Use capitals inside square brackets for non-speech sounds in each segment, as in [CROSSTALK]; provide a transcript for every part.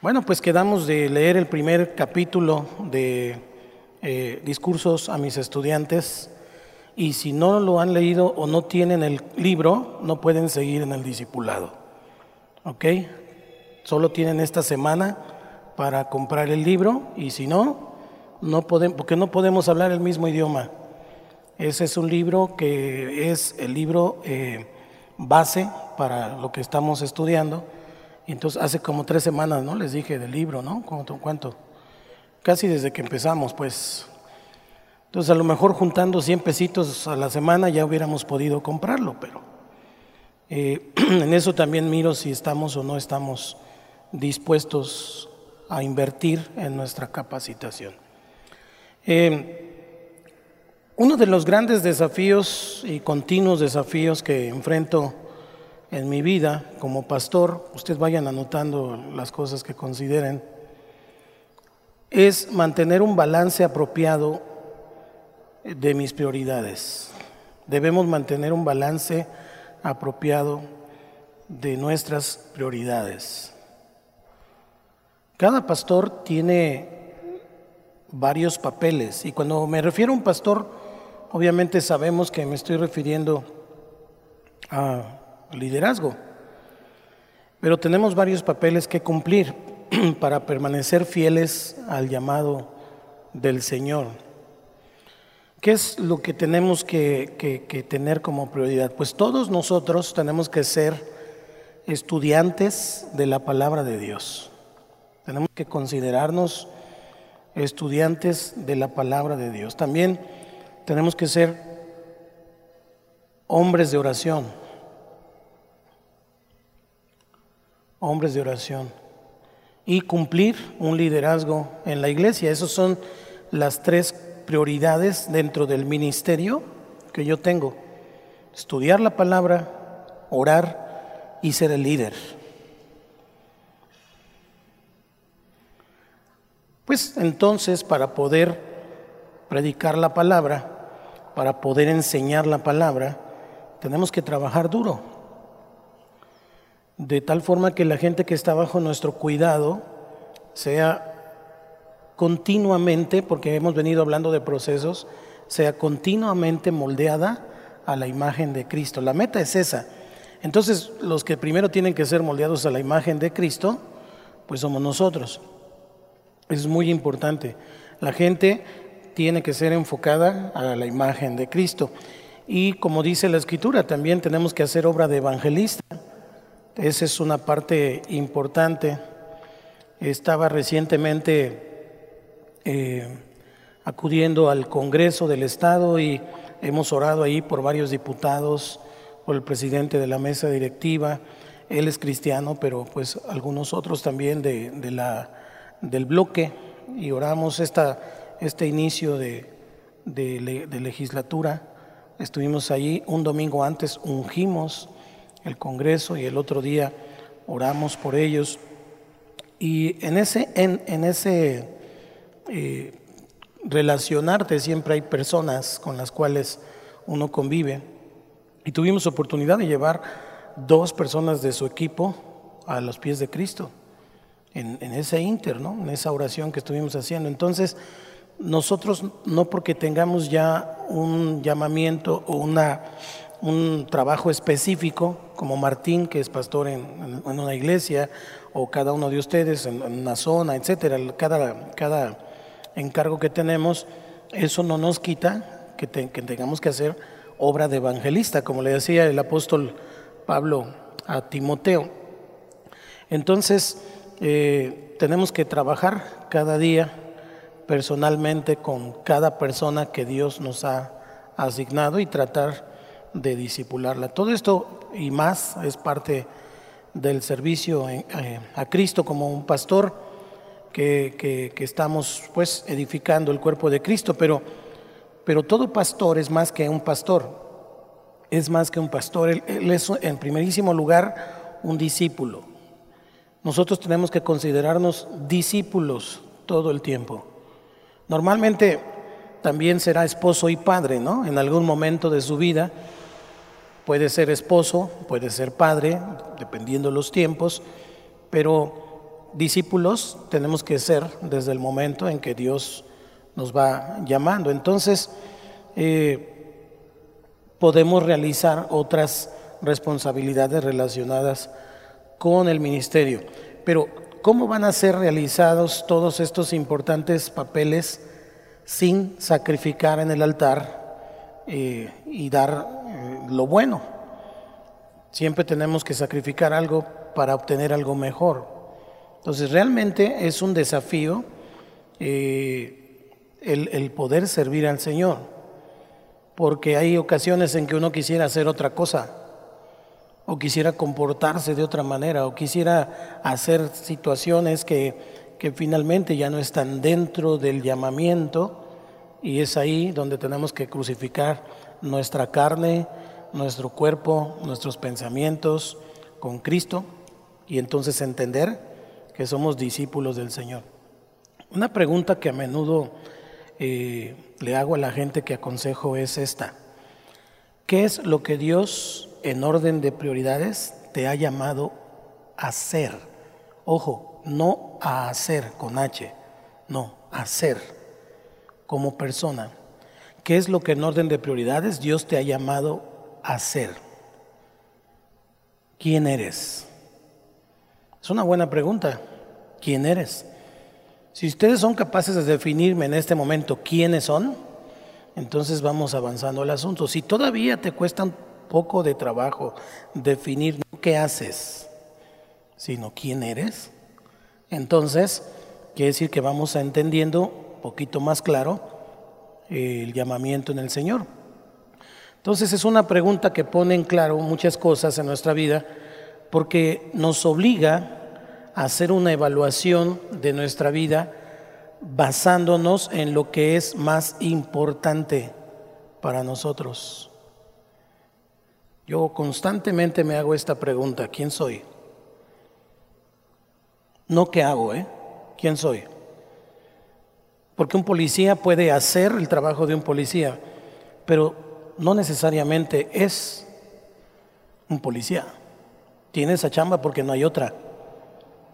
Bueno, pues quedamos de leer el primer capítulo de eh, discursos a mis estudiantes y si no lo han leído o no tienen el libro, no pueden seguir en el discipulado. ¿Ok? Solo tienen esta semana para comprar el libro y si no, no podemos, porque no podemos hablar el mismo idioma. Ese es un libro que es el libro eh, base para lo que estamos estudiando. Entonces, hace como tres semanas, ¿no? Les dije del libro, ¿no? ¿Cuánto? cuánto? Casi desde que empezamos, pues. Entonces, a lo mejor juntando 100 pesitos a la semana ya hubiéramos podido comprarlo, pero eh, [CLEARS THROAT] en eso también miro si estamos o no estamos dispuestos a invertir en nuestra capacitación. Eh, uno de los grandes desafíos y continuos desafíos que enfrento en mi vida como pastor, ustedes vayan anotando las cosas que consideren, es mantener un balance apropiado de mis prioridades. Debemos mantener un balance apropiado de nuestras prioridades. Cada pastor tiene varios papeles y cuando me refiero a un pastor, obviamente sabemos que me estoy refiriendo a liderazgo, pero tenemos varios papeles que cumplir [CLEARS THROAT] para permanecer fieles al llamado del Señor. ¿Qué es lo que tenemos que, tener como prioridad? Pues todos nosotros tenemos que ser estudiantes de la palabra de Dios. Tenemos que considerarnos estudiantes de la palabra de Dios. También tenemos que ser hombres de oración. Hombres de oración. Y cumplir un liderazgo en la iglesia. Esas son las tres prioridades dentro del ministerio que yo tengo. Estudiar la palabra, orar y ser el líder. Pues entonces para poder predicar la palabra, para poder enseñar la palabra, tenemos que trabajar duro. De tal forma que la gente que está bajo nuestro cuidado sea continuamente, porque hemos venido hablando de procesos, sea continuamente moldeada a la imagen de Cristo. La meta es esa. Entonces, los que primero tienen que ser moldeados a la imagen de Cristo, pues somos nosotros. Es muy importante. La gente tiene que ser enfocada a la imagen de Cristo. Y como dice la escritura, también tenemos que hacer obra de evangelista. Esa es una parte importante. Estaba recientemente eh, acudiendo al Congreso del Estado y hemos orado ahí por varios diputados, por el presidente de la mesa directiva. Él es cristiano, pero pues algunos otros también de, de del bloque y oramos esta este inicio de, legislatura. Estuvimos allí un domingo antes, ungimos el Congreso y el otro día oramos por ellos. Y en ese, en, ese eh, relacionarte siempre hay personas con las cuales uno convive. Y tuvimos oportunidad de llevar dos personas de su equipo a los pies de Cristo en, en ese inter, en esa oración que estuvimos haciendo. Entonces, nosotros no porque tengamos ya un llamamiento o una, un trabajo específico, como Martín, que es pastor en, una iglesia, o cada uno de ustedes en, una zona, etcétera, cada, cada encargo que tenemos, eso no nos quita que, tengamos que hacer obra de evangelista, como le decía el apóstol Pablo a Timoteo. Entonces, eh, tenemos que trabajar cada día personalmente con cada persona que Dios nos ha asignado y tratar de disipularla. Todo esto y más es parte del servicio eh, a Cristo como un pastor que, estamos pues edificando el cuerpo de Cristo, pero, pero todo pastor es más que un pastor, es más que un pastor, él es en primerísimo lugar un discípulo. Nosotros tenemos que considerarnos discípulos todo el tiempo. Normalmente también será esposo y padre, ¿no? En algún momento de su vida puede ser esposo, puede ser padre, dependiendo los tiempos, pero discípulos tenemos que ser desde el momento en que Dios nos va llamando. Entonces, eh, podemos realizar otras responsabilidades relacionadas con el ministerio. Pero, ¿cómo van a ser realizados todos estos importantes papeles sin sacrificar en el altar eh, y dar lo bueno? Siempre tenemos que sacrificar algo para obtener algo mejor. Entonces, realmente es un desafío eh, el, el poder servir al Señor, porque hay ocasiones en que uno quisiera hacer otra cosa o quisiera comportarse de otra manera, o quisiera hacer situaciones que, que finalmente ya no están dentro del llamamiento, y es ahí donde tenemos que crucificar nuestra carne, nuestro cuerpo, nuestros pensamientos con Cristo, y entonces entender que somos discípulos del Señor. Una pregunta que a menudo eh, le hago a la gente que aconsejo es esta. ¿Qué es lo que Dios en orden de prioridades te ha llamado a ser. Ojo, no a hacer con H, no, a ser como persona. ¿Qué es lo que en orden de prioridades Dios te ha llamado a ser? ¿Quién eres? Es una buena pregunta. ¿Quién eres? Si ustedes son capaces de definirme en este momento quiénes son, entonces vamos avanzando al asunto. Si todavía te cuestan poco de trabajo definir qué haces, sino quién eres. Entonces, quiere decir que vamos entendiendo un poquito más claro el llamamiento en el Señor. Entonces es una pregunta que pone en claro muchas cosas en nuestra vida porque nos obliga a hacer una evaluación de nuestra vida basándonos en lo que es más importante para nosotros. Yo constantemente me hago esta pregunta, ¿quién soy? No qué hago, ¿eh? ¿Quién soy? Porque un policía puede hacer el trabajo de un policía, pero no necesariamente es un policía. Tiene esa chamba porque no hay otra.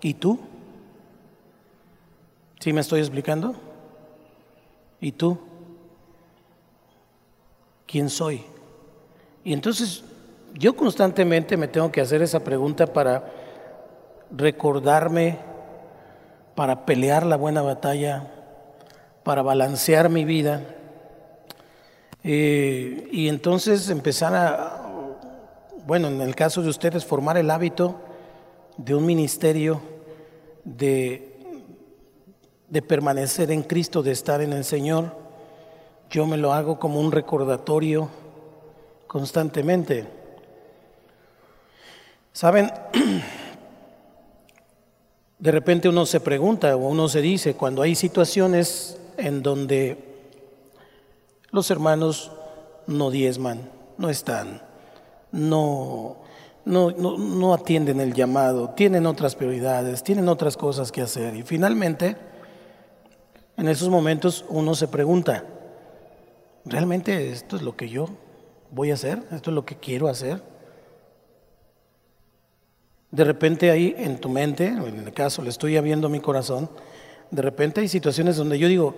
¿Y tú? ¿Sí me estoy explicando? ¿Y tú? ¿Quién soy? Y entonces yo constantemente me tengo que hacer esa pregunta para recordarme, para pelear la buena batalla, para balancear mi vida. Eh, y entonces empezar a, bueno, en el caso de ustedes, formar el hábito de un ministerio, de, de permanecer en Cristo, de estar en el Señor. Yo me lo hago como un recordatorio constantemente. Saben, [CLEARS THROAT] de repente uno se pregunta o uno se dice, cuando hay situaciones en donde los hermanos no diezman, no están, no, no, no, atienden el llamado, tienen otras prioridades, tienen otras cosas que hacer. Y finalmente, en esos momentos uno se pregunta, ¿realmente esto es lo que yo voy a hacer? ¿Esto es lo que quiero hacer? De repente ahí en tu mente, en el caso le estoy abriendo mi corazón, de repente hay situaciones donde yo digo,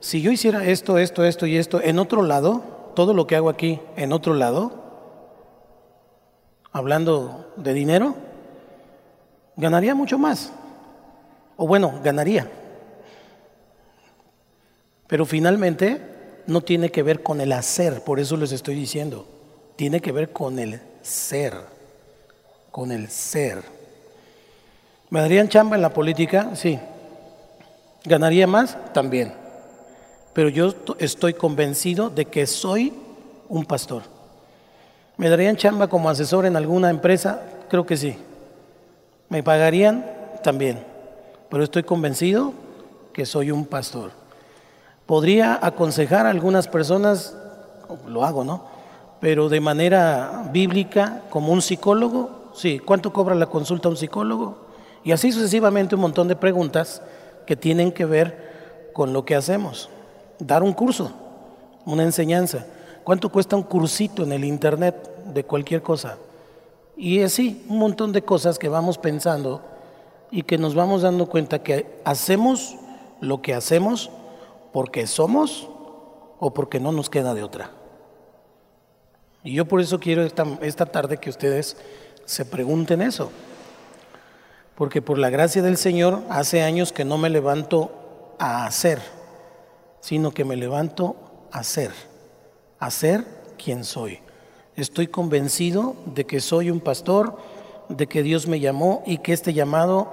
si yo hiciera esto, esto, esto y esto en otro lado, todo lo que hago aquí en otro lado, hablando de dinero, ganaría mucho más. O bueno, ganaría. Pero finalmente no tiene que ver con el hacer, por eso les estoy diciendo, tiene que ver con el ser con el ser. ¿Me darían chamba en la política? Sí. ¿Ganaría más? También. Pero yo estoy convencido de que soy un pastor. ¿Me darían chamba como asesor en alguna empresa? Creo que sí. ¿Me pagarían? También. Pero estoy convencido que soy un pastor. ¿Podría aconsejar a algunas personas? Lo hago, ¿no? Pero de manera bíblica, como un psicólogo, Sí, ¿cuánto cobra la consulta a un psicólogo? Y así sucesivamente un montón de preguntas que tienen que ver con lo que hacemos. Dar un curso, una enseñanza. ¿Cuánto cuesta un cursito en el internet de cualquier cosa? Y así, un montón de cosas que vamos pensando y que nos vamos dando cuenta que hacemos lo que hacemos porque somos o porque no nos queda de otra. Y yo por eso quiero esta, esta tarde que ustedes se pregunten eso. Porque por la gracia del Señor hace años que no me levanto a hacer, sino que me levanto a ser, a ser quien soy. Estoy convencido de que soy un pastor, de que Dios me llamó y que este llamado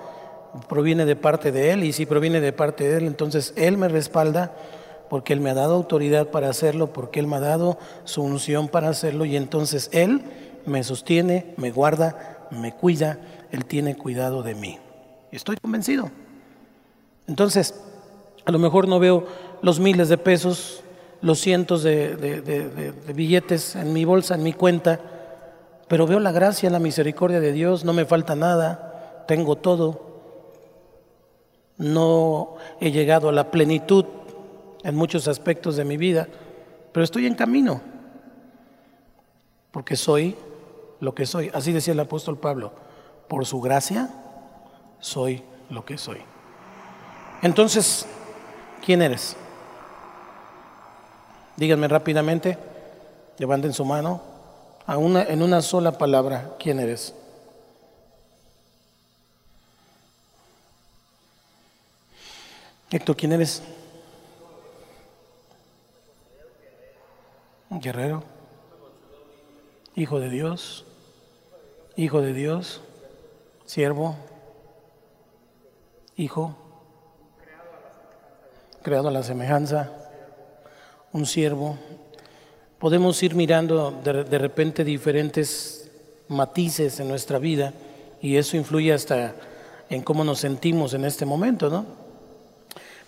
proviene de parte de Él. Y si proviene de parte de Él, entonces Él me respalda porque Él me ha dado autoridad para hacerlo, porque Él me ha dado su unción para hacerlo y entonces Él me sostiene, me guarda, me cuida, Él tiene cuidado de mí. Estoy convencido. Entonces, a lo mejor no veo los miles de pesos, los cientos de, billetes en mi bolsa, en mi cuenta, pero veo la gracia, la misericordia de Dios, no me falta nada, tengo todo. No he llegado a la plenitud en muchos aspectos de mi vida, pero estoy en camino, porque soy lo que soy. Así decía el apóstol Pablo, por su gracia soy lo que soy. Entonces, ¿quién eres? Díganme rápidamente, levanten su mano, a una, en una sola palabra, ¿quién eres? Héctor, ¿quién eres? guerrero, hijo de Dios, hijo de Dios, siervo, hijo, creado a la semejanza, un siervo. Podemos ir mirando de, de repente diferentes matices en nuestra vida y eso influye hasta en cómo nos sentimos en este momento, ¿no?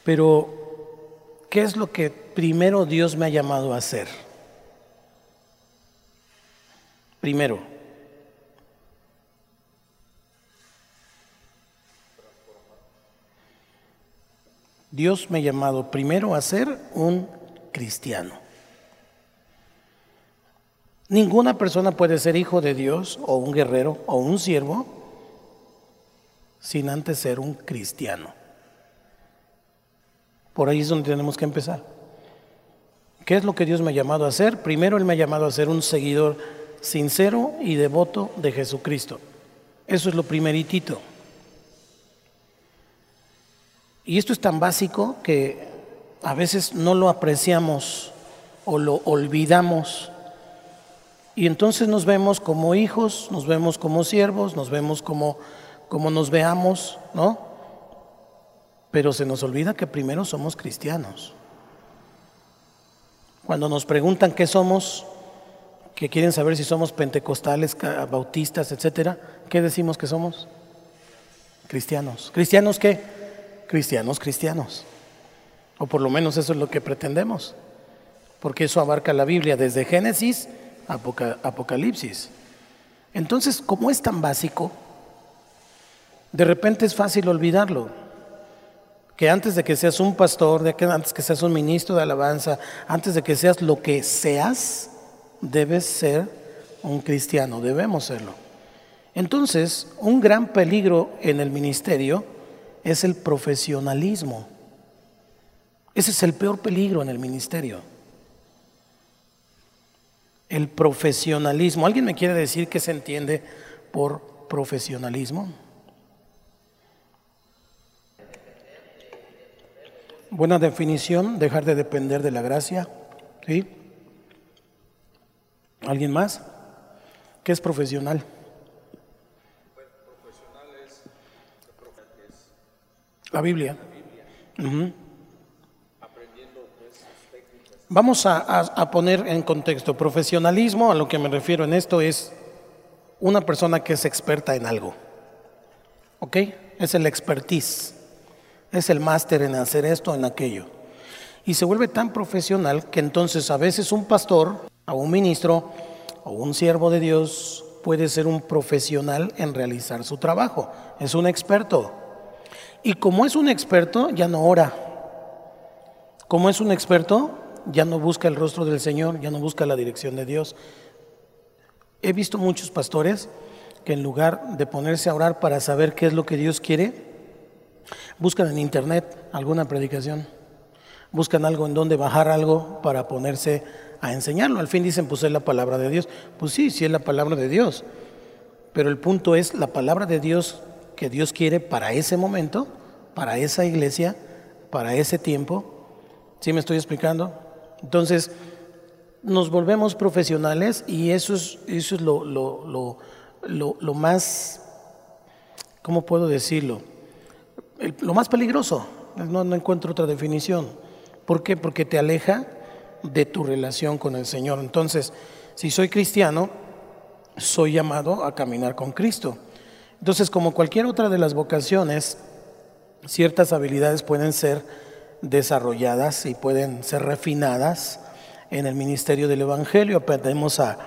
Pero, ¿qué es lo que primero Dios me ha llamado a hacer? Primero, Dios me ha llamado primero a ser un cristiano. Ninguna persona puede ser hijo de Dios o un guerrero o un siervo sin antes ser un cristiano. Por ahí es donde tenemos que empezar. ¿Qué es lo que Dios me ha llamado a hacer? Primero Él me ha llamado a ser un seguidor sincero y devoto de Jesucristo. Eso es lo primeritito. Y esto es tan básico que a veces no lo apreciamos o lo olvidamos. Y entonces nos vemos como hijos, nos vemos como siervos, nos vemos como, como nos veamos, ¿no? Pero se nos olvida que primero somos cristianos. Cuando nos preguntan qué somos, que quieren saber si somos pentecostales, bautistas, etcétera, ¿qué decimos que somos? Cristianos. ¿Cristianos qué? Cristianos, cristianos. O por lo menos eso es lo que pretendemos. Porque eso abarca la Biblia desde Génesis a Apocalipsis. Entonces, como es tan básico, de repente es fácil olvidarlo. Que antes de que seas un pastor, de antes que seas un ministro de alabanza, antes de que seas lo que seas, debes ser un cristiano, debemos serlo. Entonces, un gran peligro en el ministerio es el profesionalismo. Ese es el peor peligro en el ministerio. El profesionalismo. ¿Alguien me quiere decir qué se entiende por profesionalismo? Buena definición, dejar de depender de la gracia. ¿Sí? ¿Alguien más? ¿Qué es profesional? La Biblia. Vamos a, poner en contexto. Profesionalismo, a lo que me refiero en esto, es una persona que es experta en algo. ¿Ok? Es el expertise. Es el máster en hacer esto, en aquello. Y se vuelve tan profesional que entonces a veces un pastor a un ministro o un siervo de Dios puede ser un profesional en realizar su trabajo. Es un experto. Y como es un experto, ya no ora. Como es un experto, ya no busca el rostro del Señor, ya no busca la dirección de Dios. He visto muchos pastores que en lugar de ponerse a orar para saber qué es lo que Dios quiere, buscan en internet alguna predicación, buscan algo en donde bajar algo para ponerse a enseñarlo. Al fin dicen, pues es la palabra de Dios. Pues sí, sí es la palabra de Dios. Pero el punto es la palabra de Dios que Dios quiere para ese momento, para esa iglesia, para ese tiempo. ¿Sí me estoy explicando? Entonces, nos volvemos profesionales y eso es, eso es lo, lo lo, más, ¿cómo puedo decirlo? lo más peligroso, no, no encuentro otra definición. ¿Por qué? Porque te aleja de tu relación con el Señor. Entonces, si soy cristiano, soy llamado a caminar con Cristo. Entonces, como cualquier otra de las vocaciones, ciertas habilidades pueden ser desarrolladas y pueden ser refinadas en el ministerio del Evangelio, aprendemos a,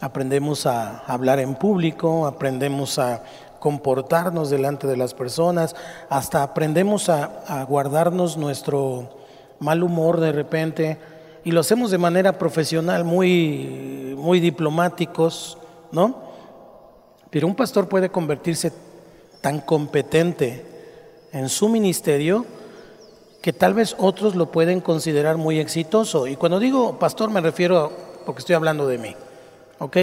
aprendemos a hablar en público, aprendemos a comportarnos delante de las personas, hasta aprendemos a, guardarnos nuestro mal humor de repente y lo hacemos de manera profesional, muy, muy diplomáticos, ¿no? Pero un pastor puede convertirse tan competente en su ministerio que tal vez otros lo pueden considerar muy exitoso. Y cuando digo pastor me refiero porque estoy hablando de mí, ¿ok?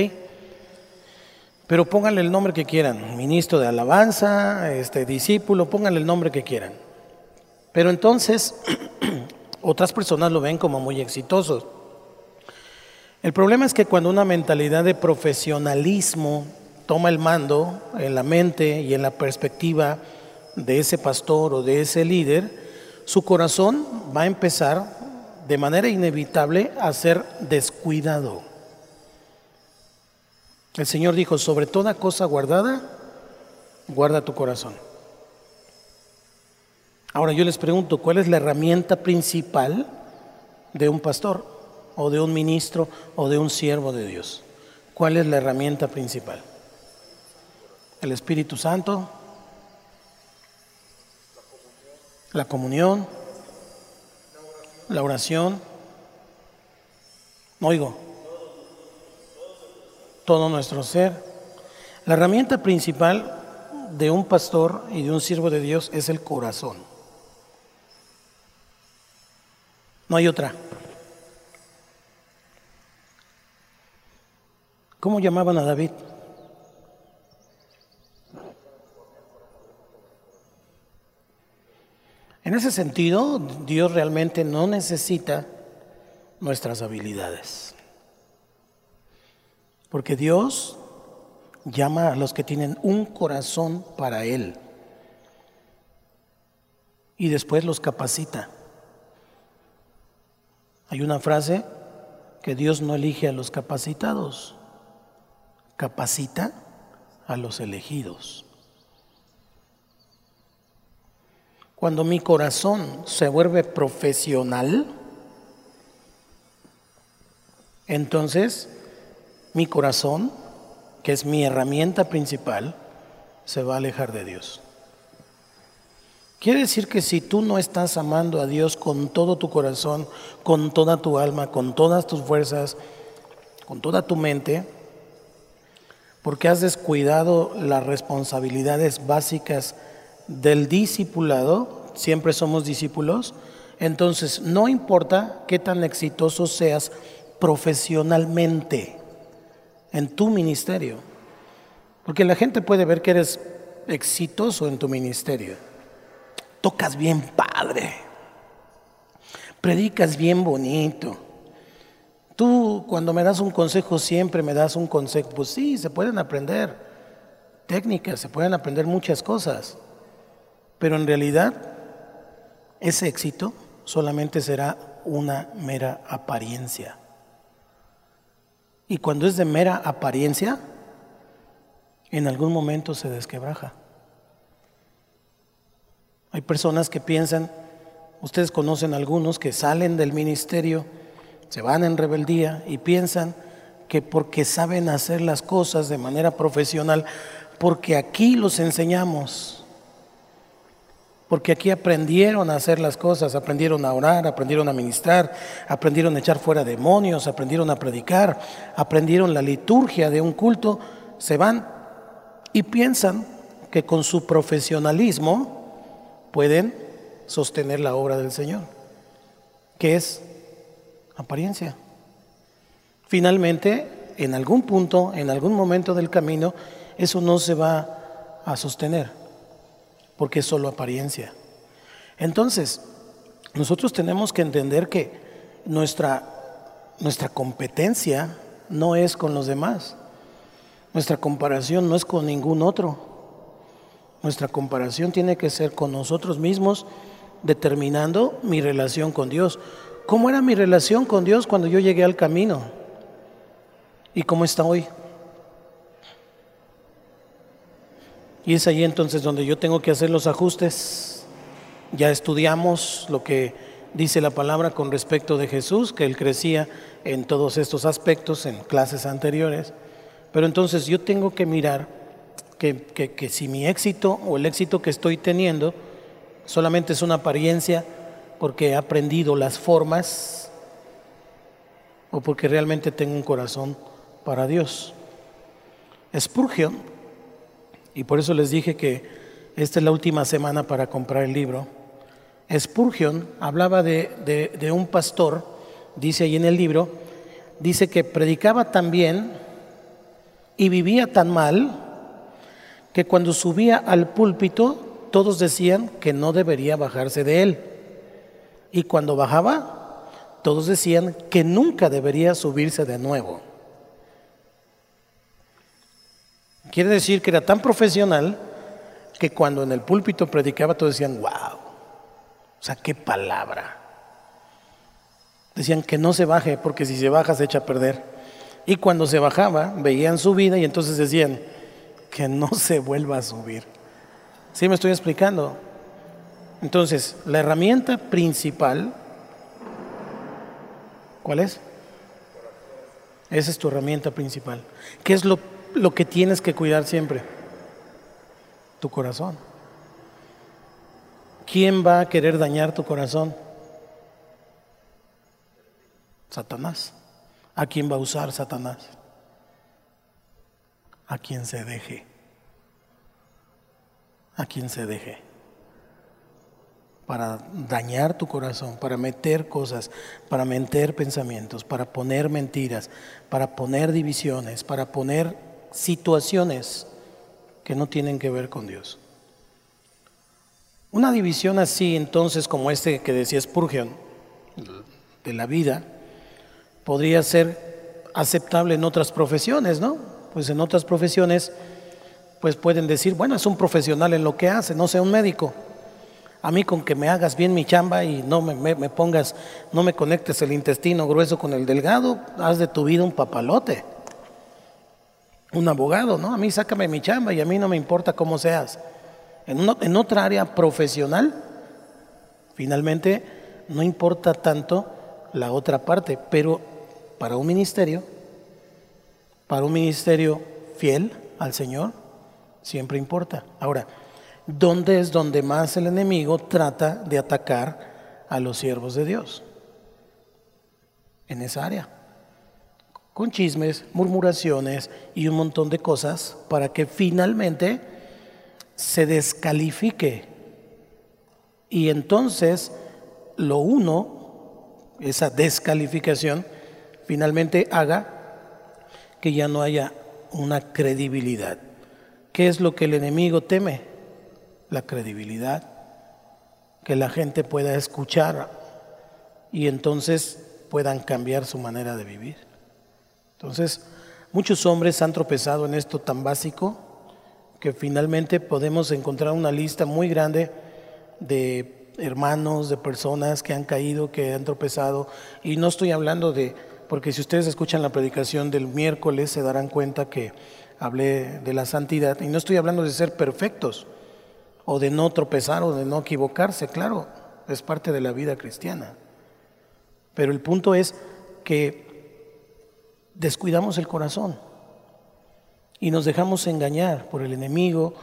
Pero pónganle el nombre que quieran, ministro de alabanza, este discípulo, pónganle el nombre que quieran. Pero entonces [CLEARS THROAT] otras personas lo ven como muy exitoso. El problema es que cuando una mentalidad de profesionalismo toma el mando en la mente y en la perspectiva de ese pastor o de ese líder, su corazón va a empezar de manera inevitable a ser descuidado. El Señor dijo, sobre toda cosa guardada, guarda tu corazón. Ahora yo les pregunto, ¿cuál es la herramienta principal de un pastor o de un ministro o de un siervo de Dios? ¿Cuál es la herramienta principal? El Espíritu Santo, la comunión, la oración. Oigo, todo nuestro ser. La herramienta principal de un pastor y de un siervo de Dios es el corazón. No hay otra. ¿Cómo llamaban a David? En ese sentido, Dios realmente no necesita nuestras habilidades. Porque Dios llama a los que tienen un corazón para Él. Y después los capacita. Hay una frase que Dios no elige a los capacitados, capacita a los elegidos. Cuando mi corazón se vuelve profesional, entonces mi corazón, que es mi herramienta principal, se va a alejar de Dios. Quiere decir que si tú no estás amando a Dios con todo tu corazón, con toda tu alma, con todas tus fuerzas, con toda tu mente, porque has descuidado las responsabilidades básicas del discipulado, siempre somos discípulos, entonces no importa qué tan exitoso seas profesionalmente en tu ministerio, porque la gente puede ver que eres exitoso en tu ministerio. Tocas bien padre, predicas bien bonito. Tú cuando me das un consejo siempre me das un consejo, pues sí, se pueden aprender técnicas, se pueden aprender muchas cosas. Pero en realidad ese éxito solamente será una mera apariencia. Y cuando es de mera apariencia, en algún momento se desquebraja. Hay personas que piensan, ustedes conocen algunos que salen del ministerio, se van en rebeldía y piensan que porque saben hacer las cosas de manera profesional, porque aquí los enseñamos, porque aquí aprendieron a hacer las cosas, aprendieron a orar, aprendieron a ministrar, aprendieron a echar fuera demonios, aprendieron a predicar, aprendieron la liturgia de un culto, se van y piensan que con su profesionalismo pueden sostener la obra del Señor, que es apariencia. Finalmente, en algún punto, en algún momento del camino, eso no se va a sostener, porque es solo apariencia. Entonces, nosotros tenemos que entender que nuestra, nuestra competencia no es con los demás. Nuestra comparación no es con ningún otro. Nuestra comparación tiene que ser con nosotros mismos, determinando mi relación con Dios. ¿Cómo era mi relación con Dios cuando yo llegué al camino? ¿Y cómo está hoy? Y es ahí entonces donde yo tengo que hacer los ajustes. Ya estudiamos lo que dice la palabra con respecto de Jesús, que él crecía en todos estos aspectos en clases anteriores. Pero entonces yo tengo que mirar que, que, si mi éxito o el éxito que estoy teniendo solamente es una apariencia porque he aprendido las formas o porque realmente tengo un corazón para Dios. Spurgeon, y por eso les dije que esta es la última semana para comprar el libro, Spurgeon hablaba de, de, un pastor, dice ahí en el libro, dice que predicaba tan bien y vivía tan mal que cuando subía al púlpito todos decían que no debería bajarse de él. Y cuando bajaba, todos decían que nunca debería subirse de nuevo. Quiere decir que era tan profesional que cuando en el púlpito predicaba todos decían, wow, o sea, qué palabra. Decían que no se baje porque si se baja se echa a perder. Y cuando se bajaba, veían su vida y entonces decían que no [LAUGHS] se vuelva a subir. ¿Sí me estoy explicando? Entonces, la herramienta principal, ¿cuál es? Esa es tu herramienta principal. ¿Qué es lo, lo que tienes que cuidar siempre? Tu corazón. ¿Quién va a querer dañar tu corazón? Satanás. ¿A quién va a usar Satanás? A quien se deje. A quien se deje. Para dañar tu corazón, para meter cosas, para meter pensamientos, para poner mentiras, para poner divisiones, para poner situaciones que no tienen que ver con Dios. Una división así, entonces, como este que decía Spurgeon, de la vida, podría ser aceptable en otras profesiones, ¿no? Pues en otras profesiones, pues pueden decir, bueno, es un profesional en lo que hace, no sea un médico. A mí con que me hagas bien mi chamba y no me, me pongas, no me conectes el intestino grueso con el delgado, haz de tu vida un papalote. Un abogado, ¿no? A mí sácame mi chamba y a mí no me importa cómo seas en, otra área profesional, finalmente no importa tanto la otra parte, pero para un ministerio, para un ministerio fiel al Señor, siempre importa. Ahora, ¿dónde es donde más el enemigo trata de atacar a los siervos de Dios? En esa área. Con chismes, murmuraciones y un montón de cosas para que finalmente se descalifique. Y entonces lo uno, esa descalificación, finalmente haga que ya no haya una credibilidad. ¿Qué es lo que el enemigo teme? La credibilidad. Que la gente pueda escuchar y entonces puedan cambiar su manera de vivir. Entonces, muchos hombres han tropezado en esto tan básico que finalmente podemos encontrar una lista muy grande de hermanos, de personas que han caído, que han tropezado. Y no estoy hablando de, porque si ustedes escuchan la predicación del miércoles se darán cuenta que hablé de la santidad. Y no estoy hablando de ser perfectos o de no tropezar o de no equivocarse, claro, es parte de la vida cristiana. Pero el punto es que descuidamos el corazón y nos dejamos engañar por el enemigo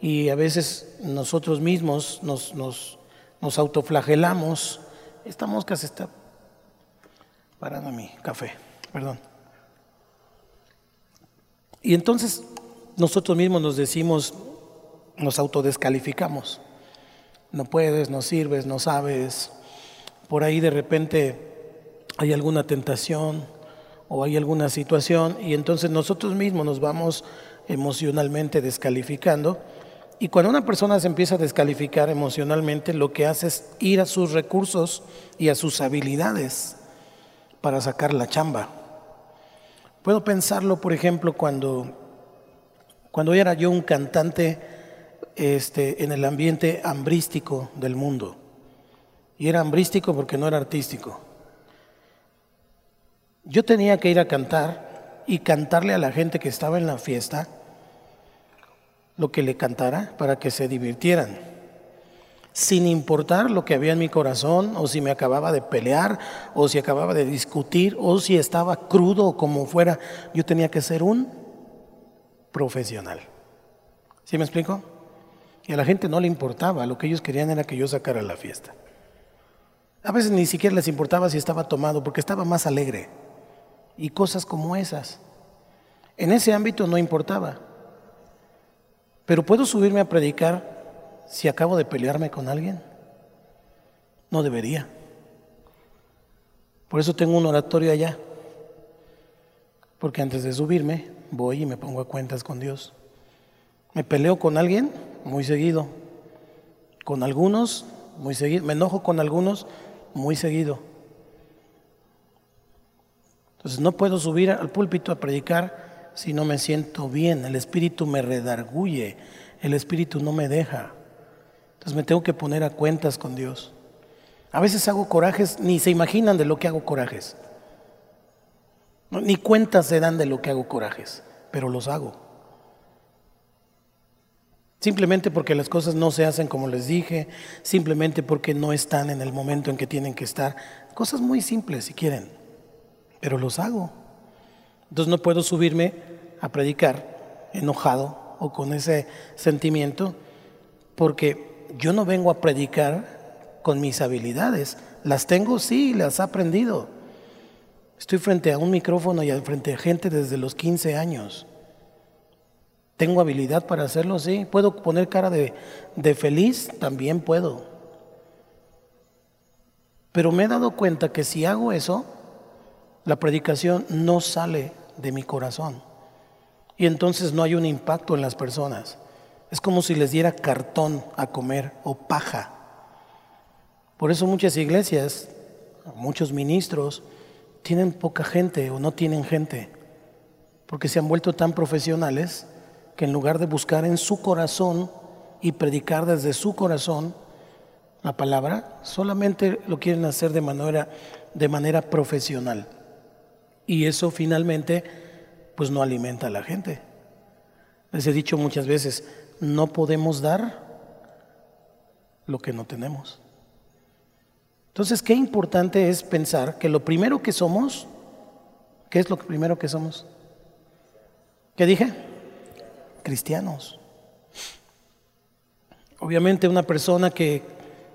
y a veces nosotros mismos nos, nos, nos autoflagelamos. Esta mosca se está parando mi café, perdón. Y entonces nosotros mismos nos decimos, nos autodescalificamos. No puedes, no sirves, no sabes. Por ahí de repente hay alguna tentación o hay alguna situación y entonces nosotros mismos nos vamos emocionalmente descalificando. Y cuando una persona se empieza a descalificar emocionalmente, lo que hace es ir a sus recursos y a sus habilidades para sacar la chamba. Puedo pensarlo, por ejemplo, cuando, cuando era yo un cantante este, en el ambiente hambrístico del mundo. Y era hambrístico porque no era artístico. Yo tenía que ir a cantar y cantarle a la gente que estaba en la fiesta lo que le cantara para que se divirtieran, sin importar lo que había en mi corazón o si me acababa de pelear o si acababa de discutir o si estaba crudo o como fuera, yo tenía que ser un profesional. ¿Sí me explico? Y a la gente no le importaba, lo que ellos querían era que yo sacara la fiesta. A veces ni siquiera les importaba si estaba tomado porque estaba más alegre y cosas como esas. En ese ámbito no importaba. Pero ¿puedo subirme a predicar si acabo de pelearme con alguien? No debería. Por eso tengo un oratorio allá. Porque antes de subirme, voy y me pongo a cuentas con Dios. Me peleo con alguien muy seguido. Con algunos, muy seguido. Me enojo con algunos, muy seguido. Entonces no puedo subir al púlpito a predicar si no me siento bien. El espíritu me redarguye, el espíritu no me deja. Entonces me tengo que poner a cuentas con Dios. A veces hago corajes, ni se imaginan de lo que hago corajes. Ni cuentas se dan de lo que hago corajes, pero los hago. Simplemente porque las cosas no se hacen como les dije, simplemente porque no están en el momento en que tienen que estar. Cosas muy simples si quieren, pero los hago. Entonces no puedo subirme a predicar enojado o con ese sentimiento, porque yo no vengo a predicar con mis habilidades. Las tengo, sí, las he aprendido. Estoy frente a un micrófono y frente a gente desde los 15 años. ¿Tengo habilidad para hacerlo? Sí. ¿Puedo poner cara de, de feliz? También puedo. Pero me he dado cuenta que si hago eso, la predicación no sale de mi corazón. Y entonces no hay un impacto en las personas. Es como si les diera cartón a comer o paja. Por eso muchas iglesias, muchos ministros, tienen poca gente o no tienen gente. Porque se han vuelto tan profesionales que en lugar de buscar en su corazón y predicar desde su corazón la palabra, solamente lo quieren hacer de manera, de manera profesional. Y eso finalmente pues no alimenta a la gente. Les he dicho muchas veces, no podemos dar lo que no tenemos. Entonces, qué importante es pensar que lo primero que somos, ¿qué es lo primero que somos? ¿Qué dije? Cristianos. Obviamente una persona que,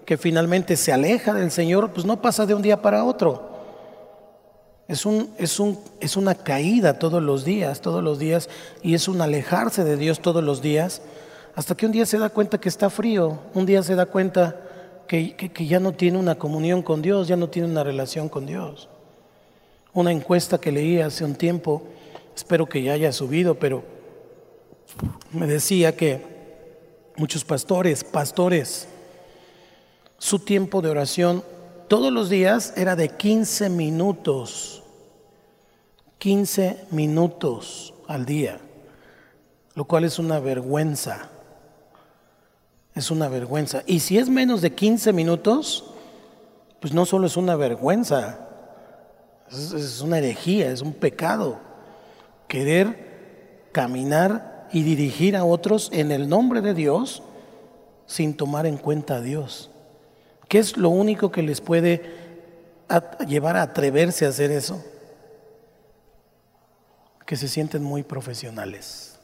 que finalmente se aleja del Señor, pues no pasa de un día para otro. Es, un, es, un, es una caída todos los días, todos los días, y es un alejarse de Dios todos los días, hasta que un día se da cuenta que está frío, un día se da cuenta que, que ya no tiene una comunión con Dios, ya no tiene una relación con Dios. Una encuesta que leí hace un tiempo, espero que ya haya subido, pero me decía que muchos pastores, pastores, su tiempo de oración todos los días era de 15 minutos. 15 minutos al día, lo cual es una vergüenza. Es una vergüenza. Y si es menos de 15 minutos, pues no solo es una vergüenza, es, una herejía, es un pecado. Querer caminar y dirigir a otros en el nombre de Dios sin tomar en cuenta a Dios. ¿Qué es lo único que les puede llevar a atreverse a hacer eso? Que se sienten muy profesionales,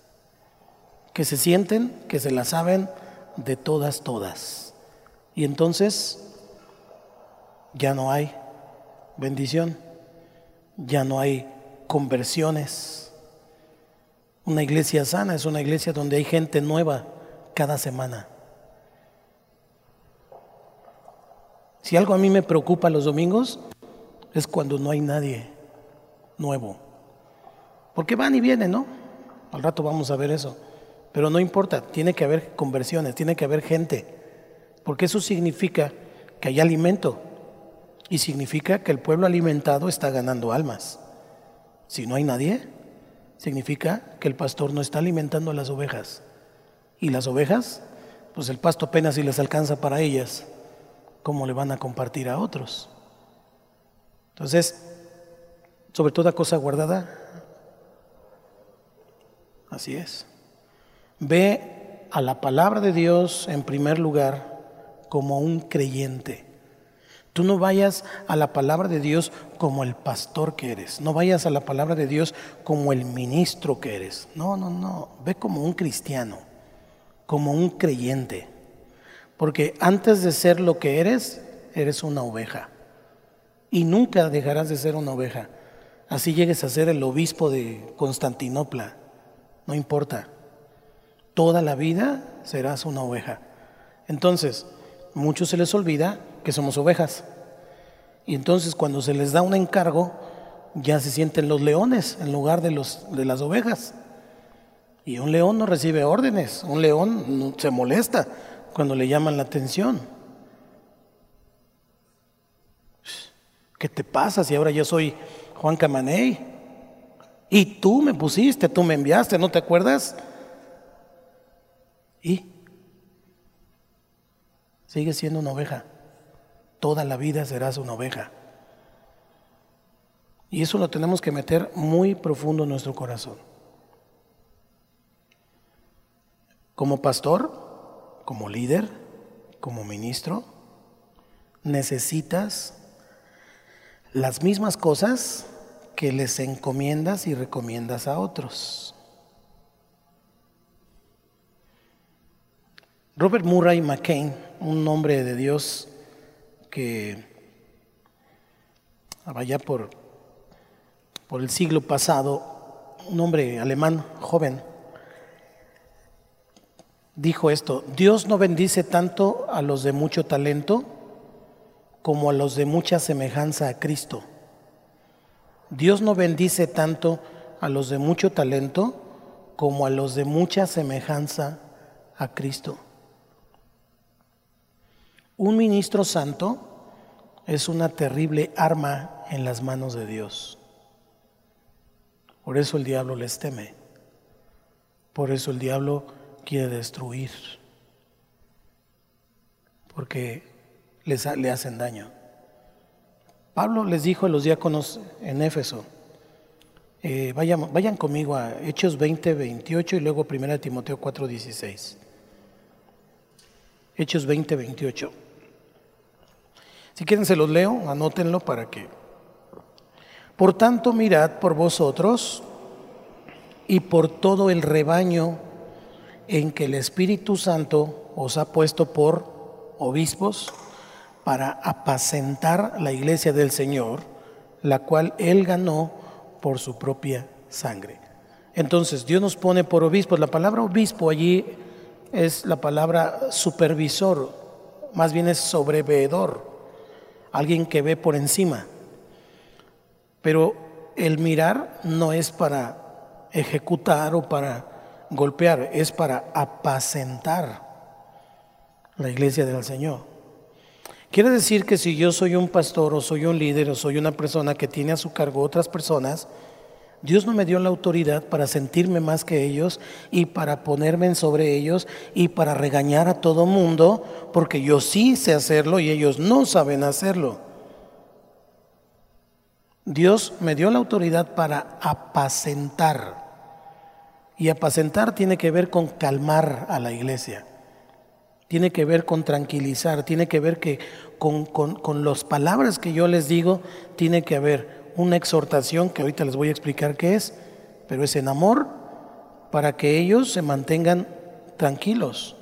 que se sienten que se la saben de todas, todas. Y entonces ya no hay bendición, ya no hay conversiones, Una iglesia sana es una iglesia donde hay gente nueva cada semana. Si algo a mí me preocupa los domingos es cuando no hay nadie nuevo. Porque van y vienen, ¿no? Al rato vamos a ver eso. Pero no importa, tiene que haber conversiones, tiene que haber gente. Porque eso significa que hay alimento. Y significa que el pueblo alimentado está ganando almas. Si no hay nadie, significa que el pastor no está alimentando a las ovejas. Y las ovejas, pues el pasto apenas si les alcanza para ellas, ¿cómo le van a compartir a otros? Entonces, sobre toda cosa guardada, así es. Ve a la palabra de Dios en primer lugar como un creyente. Tú no vayas a la palabra de Dios como el pastor que eres. No vayas a la palabra de Dios como el ministro que eres. No, no, no. Ve como un cristiano, como un creyente. Porque antes de ser lo que eres, eres una oveja. Y nunca dejarás de ser una oveja. Así llegues a ser el obispo de Constantinopla. No importa. Toda la vida serás una oveja. Entonces, muchos se les olvida que somos ovejas. Y entonces cuando se les da un encargo, ya se sienten los leones en lugar de, los, de las ovejas. Y un león no recibe órdenes, un león se molesta cuando le llaman la atención. ¿Qué te pasa si ahora yo soy Juan Camaney? Y tú me pusiste, tú me enviaste, ¿no te acuerdas? Y sigue siendo una oveja. Toda la vida serás una oveja. Y eso lo tenemos que meter muy profundo en nuestro corazón. Como pastor, como líder, como ministro, necesitas las mismas cosas que les encomiendas y recomiendas a otros. Robert Murray McCain, un hombre de Dios que vaya por, por el siglo pasado, un hombre alemán joven, dijo esto, Dios no bendice tanto a los de mucho talento como a los de mucha semejanza a Cristo. Dios no bendice tanto a los de mucho talento como a los de mucha semejanza a Cristo. Un ministro santo es una terrible arma en las manos de Dios. Por eso el diablo les teme. Por eso el diablo quiere destruir. Porque les, le hacen daño. Pablo les dijo a los diáconos en Éfeso, eh, vayan, vayan, conmigo a Hechos 20, 28 y luego 1 Timoteo 4, 16. Hechos 20, 28. Si quieren se los leo, anótenlo para que. Por tanto, mirad por vosotros y por todo el rebaño en que el Espíritu Santo os ha puesto por obispos para apacentar la iglesia del Señor, la cual Él ganó por su propia sangre. Entonces, Dios nos pone por obispos. La palabra obispo allí es la palabra supervisor, más bien es sobreveedor alguien que ve por encima. Pero el mirar no es para ejecutar o para golpear, es para apacentar la iglesia del Señor. Quiere decir que si yo soy un pastor o soy un líder o soy una persona que tiene a su cargo otras personas, Dios no me dio la autoridad para sentirme más que ellos y para ponerme sobre ellos y para regañar a todo mundo, porque yo sí sé hacerlo y ellos no saben hacerlo. Dios me dio la autoridad para apacentar. Y apacentar tiene que ver con calmar a la iglesia. Tiene que ver con tranquilizar, tiene que ver que con, con las palabras que yo les digo, tiene que haber una exhortación que ahorita les voy a explicar qué es, pero es en amor para que ellos se mantengan tranquilos.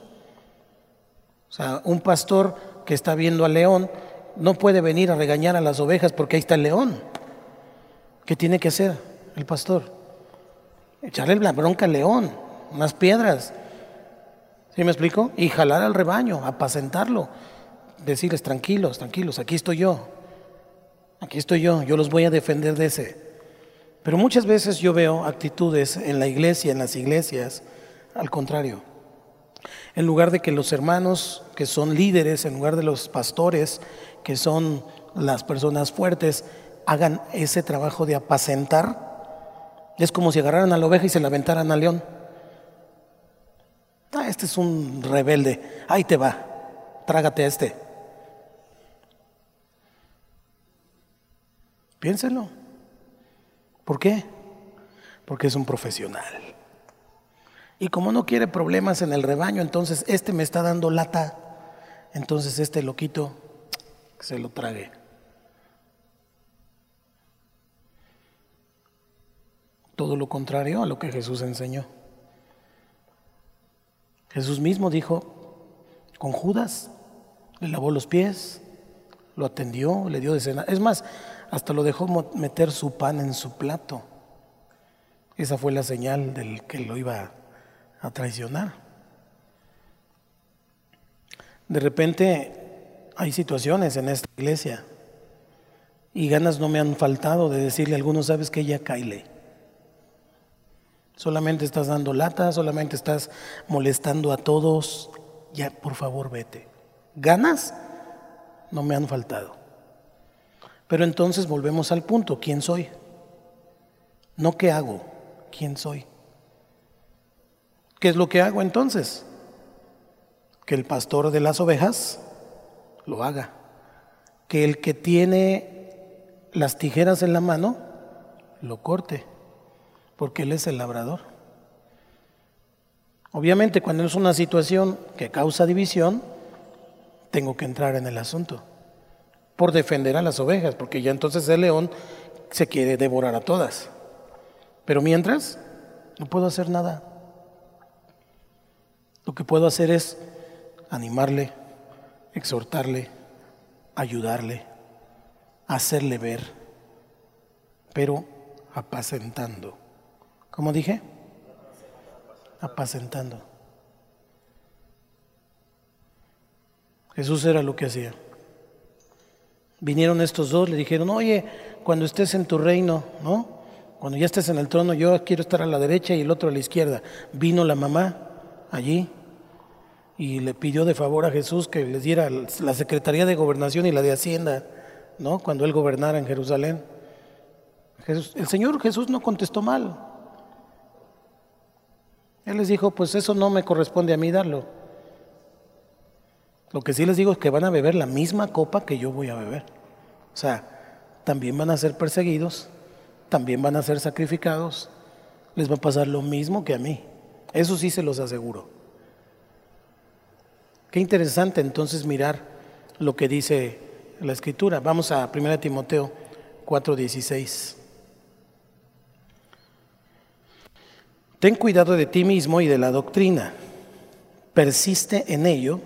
O sea, un pastor que está viendo al león no puede venir a regañar a las ovejas porque ahí está el león. ¿Qué tiene que hacer el pastor? Echarle la bronca al león, unas piedras. ¿Sí me explico? Y jalar al rebaño, apacentarlo, decirles tranquilos, tranquilos, aquí estoy yo, aquí estoy yo, yo los voy a defender de ese. Pero muchas veces yo veo actitudes en la iglesia, en las iglesias, al contrario. En lugar de que los hermanos que son líderes, en lugar de los pastores que son las personas fuertes, hagan ese trabajo de apacentar, es como si agarraran a la oveja y se la aventaran al león. Ah, este es un rebelde, ahí te va, trágate a este. Piénselo. ¿Por qué? Porque es un profesional. Y como no quiere problemas en el rebaño, entonces este me está dando lata, entonces este loquito se lo trague. Todo lo contrario a lo que Jesús enseñó. Jesús mismo dijo, con Judas, le lavó los pies, lo atendió, le dio de cena. Es más, hasta lo dejó meter su pan en su plato. Esa fue la señal del que lo iba a traicionar. De repente hay situaciones en esta iglesia y ganas no me han faltado de decirle a algunos, sabes que ya caile. Solamente estás dando lata, solamente estás molestando a todos. Ya, por favor, vete. Ganas no me han faltado. Pero entonces volvemos al punto, ¿quién soy? No qué hago, ¿quién soy? ¿Qué es lo que hago entonces? Que el pastor de las ovejas lo haga. Que el que tiene las tijeras en la mano lo corte, porque él es el labrador. Obviamente cuando es una situación que causa división, tengo que entrar en el asunto por defender a las ovejas, porque ya entonces el león se quiere devorar a todas. Pero mientras, no puedo hacer nada. Lo que puedo hacer es animarle, exhortarle, ayudarle, hacerle ver, pero apacentando. ¿Cómo dije? Apacentando. Jesús era lo que hacía. Vinieron estos dos, le dijeron, oye, cuando estés en tu reino, ¿no? Cuando ya estés en el trono, yo quiero estar a la derecha y el otro a la izquierda. Vino la mamá allí y le pidió de favor a Jesús que les diera la Secretaría de Gobernación y la de Hacienda, ¿no? Cuando él gobernara en Jerusalén. el Señor Jesús no contestó mal. Él les dijo, pues eso no me corresponde a mí darlo. Lo que sí les digo es que van a beber la misma copa que yo voy a beber. O sea, también van a ser perseguidos, también van a ser sacrificados, les va a pasar lo mismo que a mí. Eso sí se los aseguro. Qué interesante entonces mirar lo que dice la escritura. Vamos a 1 Timoteo 4:16. Ten cuidado de ti mismo y de la doctrina. Persiste en ello,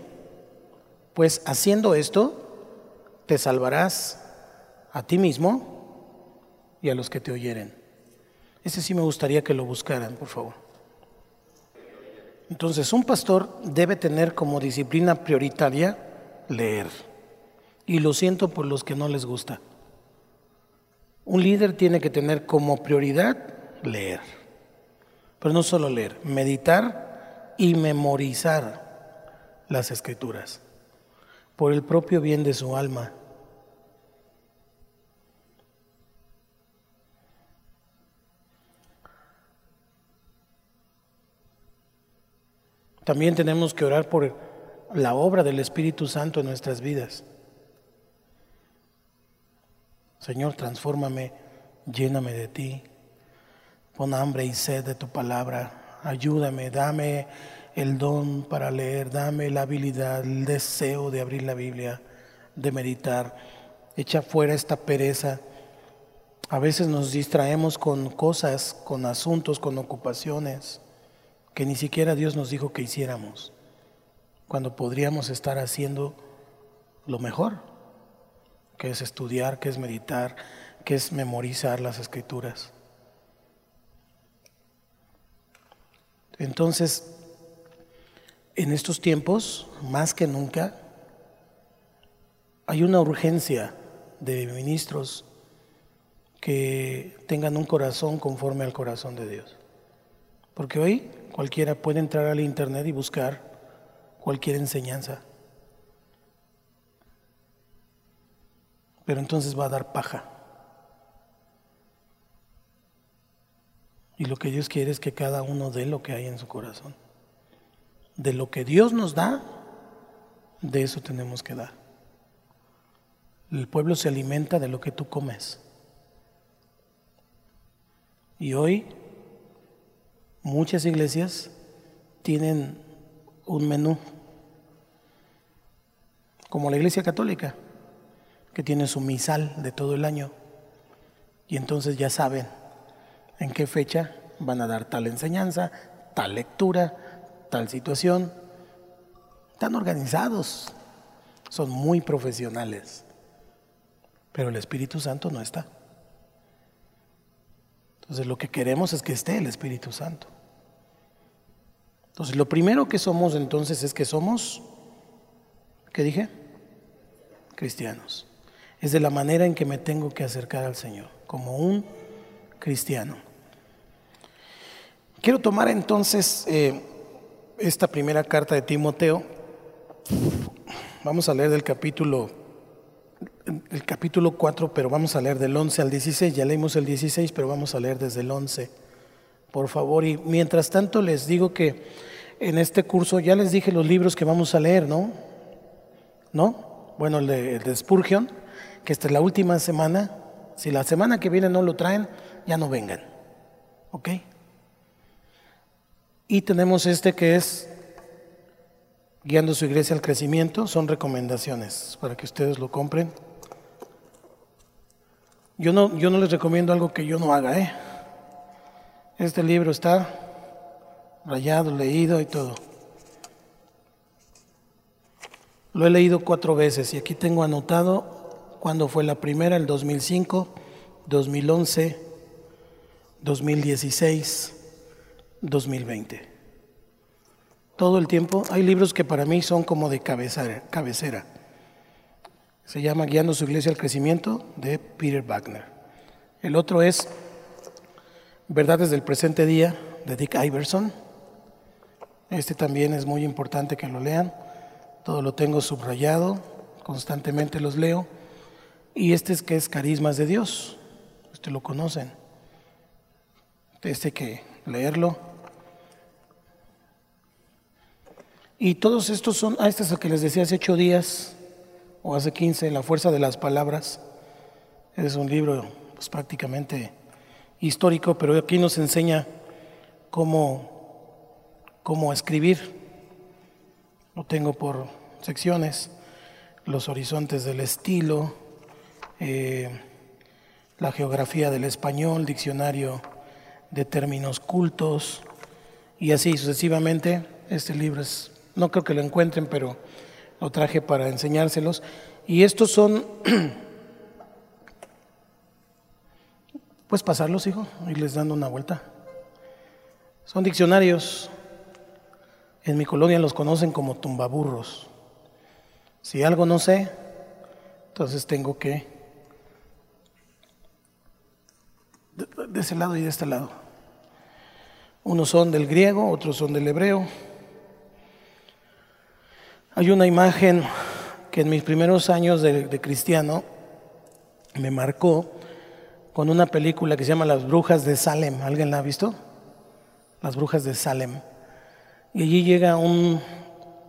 pues haciendo esto te salvarás a ti mismo y a los que te oyeren. Ese sí me gustaría que lo buscaran, por favor. Entonces, un pastor debe tener como disciplina prioritaria leer. Y lo siento por los que no les gusta. Un líder tiene que tener como prioridad leer. Pero no solo leer, meditar y memorizar las escrituras por el propio bien de su alma. También tenemos que orar por la obra del Espíritu Santo en nuestras vidas. Señor, transfórmame, lléname de ti, pon hambre y sed de tu palabra, ayúdame, dame el don para leer, dame la habilidad, el deseo de abrir la Biblia, de meditar, echa fuera esta pereza. A veces nos distraemos con cosas, con asuntos, con ocupaciones que ni siquiera Dios nos dijo que hiciéramos, cuando podríamos estar haciendo lo mejor, que es estudiar, que es meditar, que es memorizar las escrituras. Entonces, en estos tiempos, más que nunca, hay una urgencia de ministros que tengan un corazón conforme al corazón de Dios. Porque hoy cualquiera puede entrar al Internet y buscar cualquier enseñanza. Pero entonces va a dar paja. Y lo que Dios quiere es que cada uno dé lo que hay en su corazón. De lo que Dios nos da, de eso tenemos que dar. El pueblo se alimenta de lo que tú comes. Y hoy muchas iglesias tienen un menú, como la iglesia católica, que tiene su misal de todo el año. Y entonces ya saben en qué fecha van a dar tal enseñanza, tal lectura, tal situación. Están organizados, son muy profesionales, pero el Espíritu Santo no está. Entonces lo que queremos es que esté el Espíritu Santo. Entonces lo primero que somos entonces es que somos, ¿qué dije? Cristianos. Es de la manera en que me tengo que acercar al Señor, como un cristiano. Quiero tomar entonces eh, esta primera carta de Timoteo. Vamos a leer del capítulo, el capítulo 4, pero vamos a leer del 11 al 16. Ya leímos el 16, pero vamos a leer desde el 11, por favor. Y mientras tanto les digo que en este curso ya les dije los libros que vamos a leer, ¿no? ¿No? Bueno, el de, el de Spurgeon, que esta es la última semana. Si la semana que viene no lo traen, ya no vengan. ¿Ok? Y tenemos este que es guiando su iglesia al crecimiento, son recomendaciones para que ustedes lo compren. Yo no, yo no les recomiendo algo que yo no haga, ¿eh? Este libro está rayado, leído y todo. Lo he leído cuatro veces y aquí tengo anotado cuando fue la primera, el 2005, 2011, 2016. 2020. Todo el tiempo hay libros que para mí son como de cabecera. Se llama Guiando su iglesia al crecimiento de Peter Wagner. El otro es Verdades del presente día de Dick Iverson. Este también es muy importante que lo lean. Todo lo tengo subrayado, constantemente los leo. Y este es que es Carismas de Dios. Ustedes lo conocen. Este que leerlo Y todos estos son, ah, este es el que les decía hace ocho días o hace quince, La fuerza de las palabras. Es un libro pues, prácticamente histórico, pero aquí nos enseña cómo, cómo escribir. Lo tengo por secciones, los horizontes del estilo, eh, la geografía del español, diccionario de términos cultos y así sucesivamente. Este libro es no creo que lo encuentren, pero lo traje para enseñárselos. Y estos son, [CLEARS THROAT] puedes pasarlos, hijo, y les dando una vuelta. Son diccionarios. En mi colonia los conocen como tumbaburros. Si algo no sé, entonces tengo que de ese lado y de este lado. Unos son del griego, otros son del hebreo. Hay una imagen que en mis primeros años de, cristiano me marcó con una película que se llama Las Brujas de Salem. ¿Alguien la ha visto? Las Brujas de Salem. Y allí llega un,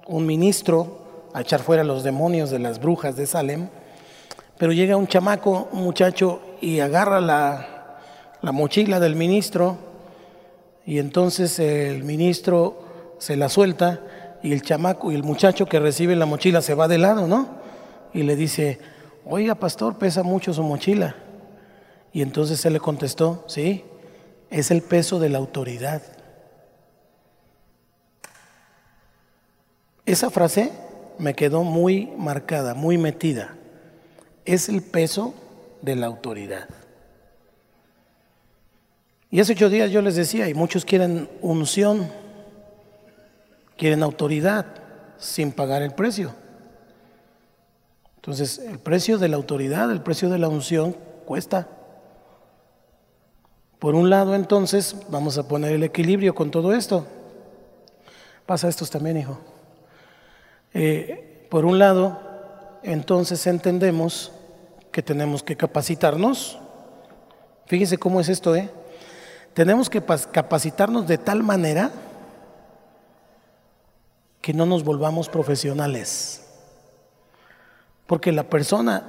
ministro a echar fuera los demonios de las brujas de Salem, pero llega un chamaco, un muchacho, y agarra la, la mochila del ministro, y entonces el ministro se la suelta y el chamaco y el muchacho que recibe la mochila se va de lado, ¿no? Y le dice, oiga, pastor, pesa mucho su mochila. Y entonces él le contestó, sí, es el peso de la autoridad. Esa frase me quedó muy marcada, muy metida. Es el peso de la autoridad. Y hace ocho días yo les decía, y muchos quieren unción, quieren autoridad sin pagar el precio. Entonces, el precio de la autoridad, el precio de la unción cuesta. Por un lado, entonces, vamos a poner el equilibrio con todo esto. Pasa estos también, hijo. Eh, por un lado, entonces entendemos que tenemos que capacitarnos. Fíjense cómo es esto, ¿eh? Tenemos que capacitarnos de tal manera que no nos volvamos profesionales. Porque la persona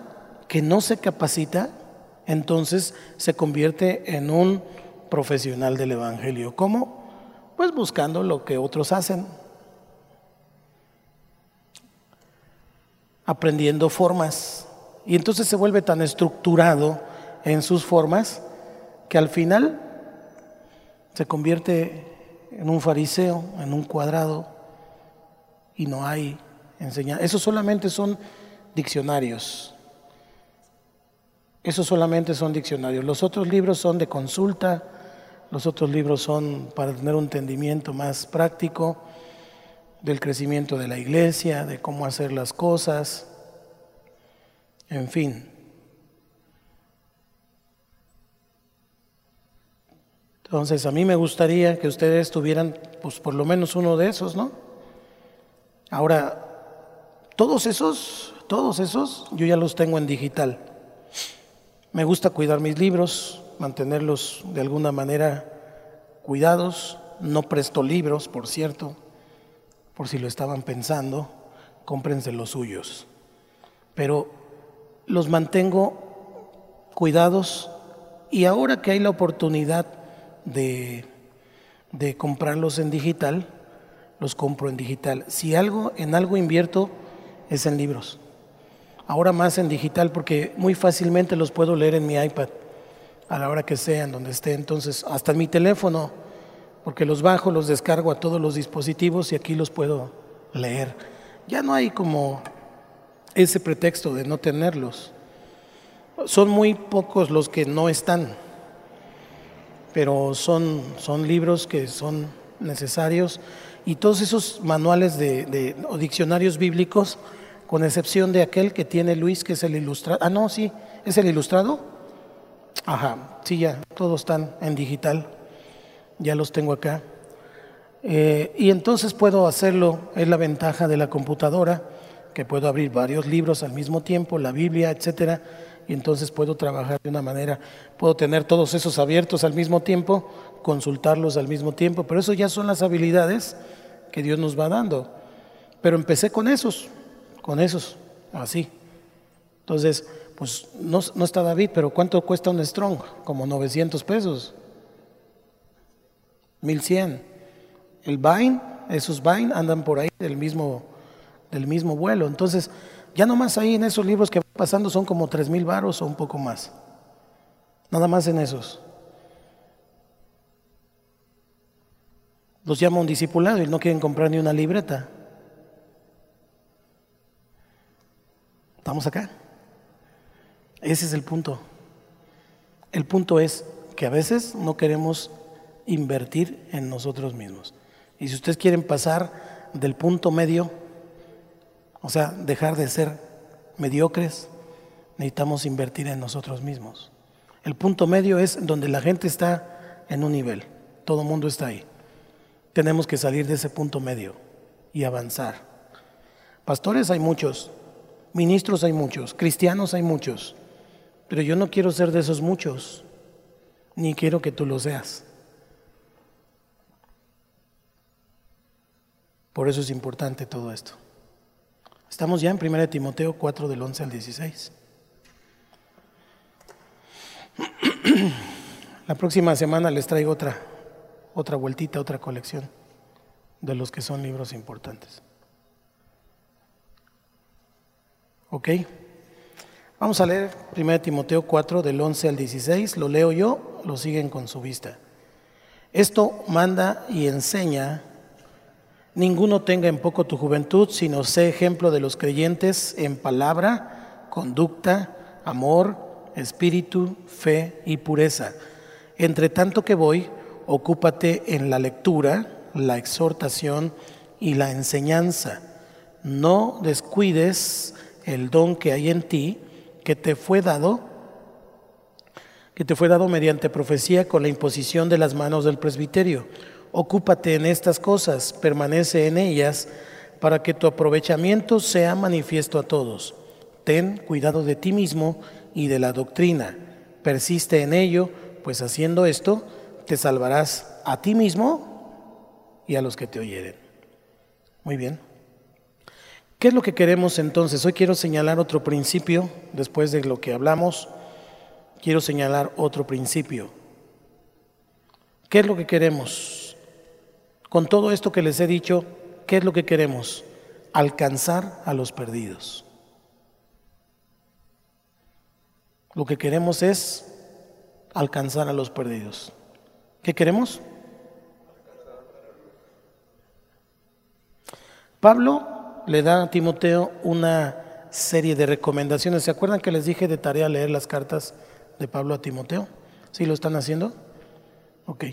que no se capacita entonces se convierte en un profesional del Evangelio. ¿Cómo? Pues buscando lo que otros hacen, aprendiendo formas. Y entonces se vuelve tan estructurado en sus formas que al final se convierte en un fariseo, en un cuadrado, y no hay enseñanza. Eso solamente son diccionarios. Esos solamente son diccionarios. Los otros libros son de consulta, los otros libros son para tener un entendimiento más práctico del crecimiento de la iglesia, de cómo hacer las cosas, en fin. Entonces, a mí me gustaría que ustedes tuvieran, pues, por lo menos uno de esos, ¿no? Ahora, todos esos, todos esos, yo ya los tengo en digital. Me gusta cuidar mis libros, mantenerlos de alguna manera cuidados. No presto libros, por cierto, por si lo estaban pensando, cómprense los suyos. Pero los mantengo cuidados y ahora que hay la oportunidad de, de comprarlos en digital, los compro en digital. Si algo, en algo invierto, es en libros ahora más en digital porque muy fácilmente los puedo leer en mi iPad a la hora que sea, en donde esté. Entonces, hasta en mi teléfono, porque los bajo, los descargo a todos los dispositivos y aquí los puedo leer. Ya no hay como ese pretexto de no tenerlos. Son muy pocos los que no están, pero son, son libros que son necesarios y todos esos manuales de, o diccionarios bíblicos con excepción de aquel que tiene Luis, que es el ilustrado. Ah, no, sí, es el ilustrado. Ajá, sí, ya, todos están en digital, ya los tengo acá. Eh, y entonces puedo hacerlo, es la ventaja de la computadora, que puedo abrir varios libros al mismo tiempo, la Biblia, etcétera, y entonces puedo trabajar de una manera, puedo tener todos esos abiertos al mismo tiempo, consultarlos al mismo tiempo, pero eso ya son las habilidades que Dios nos va dando. Pero empecé con esos, con esos, así. Entonces, pues no, está David, pero ¿cuánto cuesta un Strong? Como 900 pesos. 1100. El Vine, esos Vine andan por ahí del mismo, del mismo vuelo. Entonces, ya nomás ahí en esos libros que van pasando son como 3 mil varos o un poco más. Nada más en esos. Los llama un discipulado y no quieren comprar ni una libreta. ¿Estamos acá? Ese es el punto. El punto es que a veces no queremos invertir en nosotros mismos. Y si ustedes quieren pasar del punto medio, o sea, dejar de ser mediocres, necesitamos invertir en nosotros mismos. El punto medio es donde la gente está en un nivel, todo el mundo está ahí. Tenemos que salir de ese punto medio y avanzar. Pastores hay muchos, Ministros hay muchos, cristianos hay muchos, pero yo no quiero ser de esos muchos, ni quiero que tú lo seas. Por eso es importante todo esto. Estamos ya en 1 Timoteo 4 del 11 al 16. [CLEARS THROAT] La próxima semana les traigo otra, otra vueltita, otra colección de los que son libros importantes. ¿Ok? Vamos a leer 1 Timoteo 4 del 11 al 16, lo leo yo, lo siguen con su vista. Esto manda y enseña, ninguno tenga en poco tu juventud, sino sé ejemplo de los creyentes en palabra, conducta, amor, espíritu, fe y pureza. Entre tanto que voy, ocúpate en la lectura, la exhortación y la enseñanza. No descuides el don que hay en ti, que te fue dado que te fue dado mediante profecía con la imposición de las manos del presbiterio. Ocúpate en estas cosas, permanece en ellas, para que tu aprovechamiento sea manifiesto a todos. Ten cuidado de ti mismo y de la doctrina. Persiste en ello, pues haciendo esto te salvarás a ti mismo y a los que te oyeren. Muy bien. ¿Qué es lo que queremos entonces? Hoy quiero señalar otro principio, después de lo que hablamos, quiero señalar otro principio. ¿Qué es lo que queremos? Con todo esto que les he dicho, ¿qué es lo que queremos? Alcanzar a los perdidos. Lo que queremos es alcanzar a los perdidos. ¿Qué queremos? Pablo le da a Timoteo una serie de recomendaciones. ¿Se acuerdan que les dije de tarea leer las cartas de Pablo a Timoteo? ¿Sí lo están haciendo? Ok.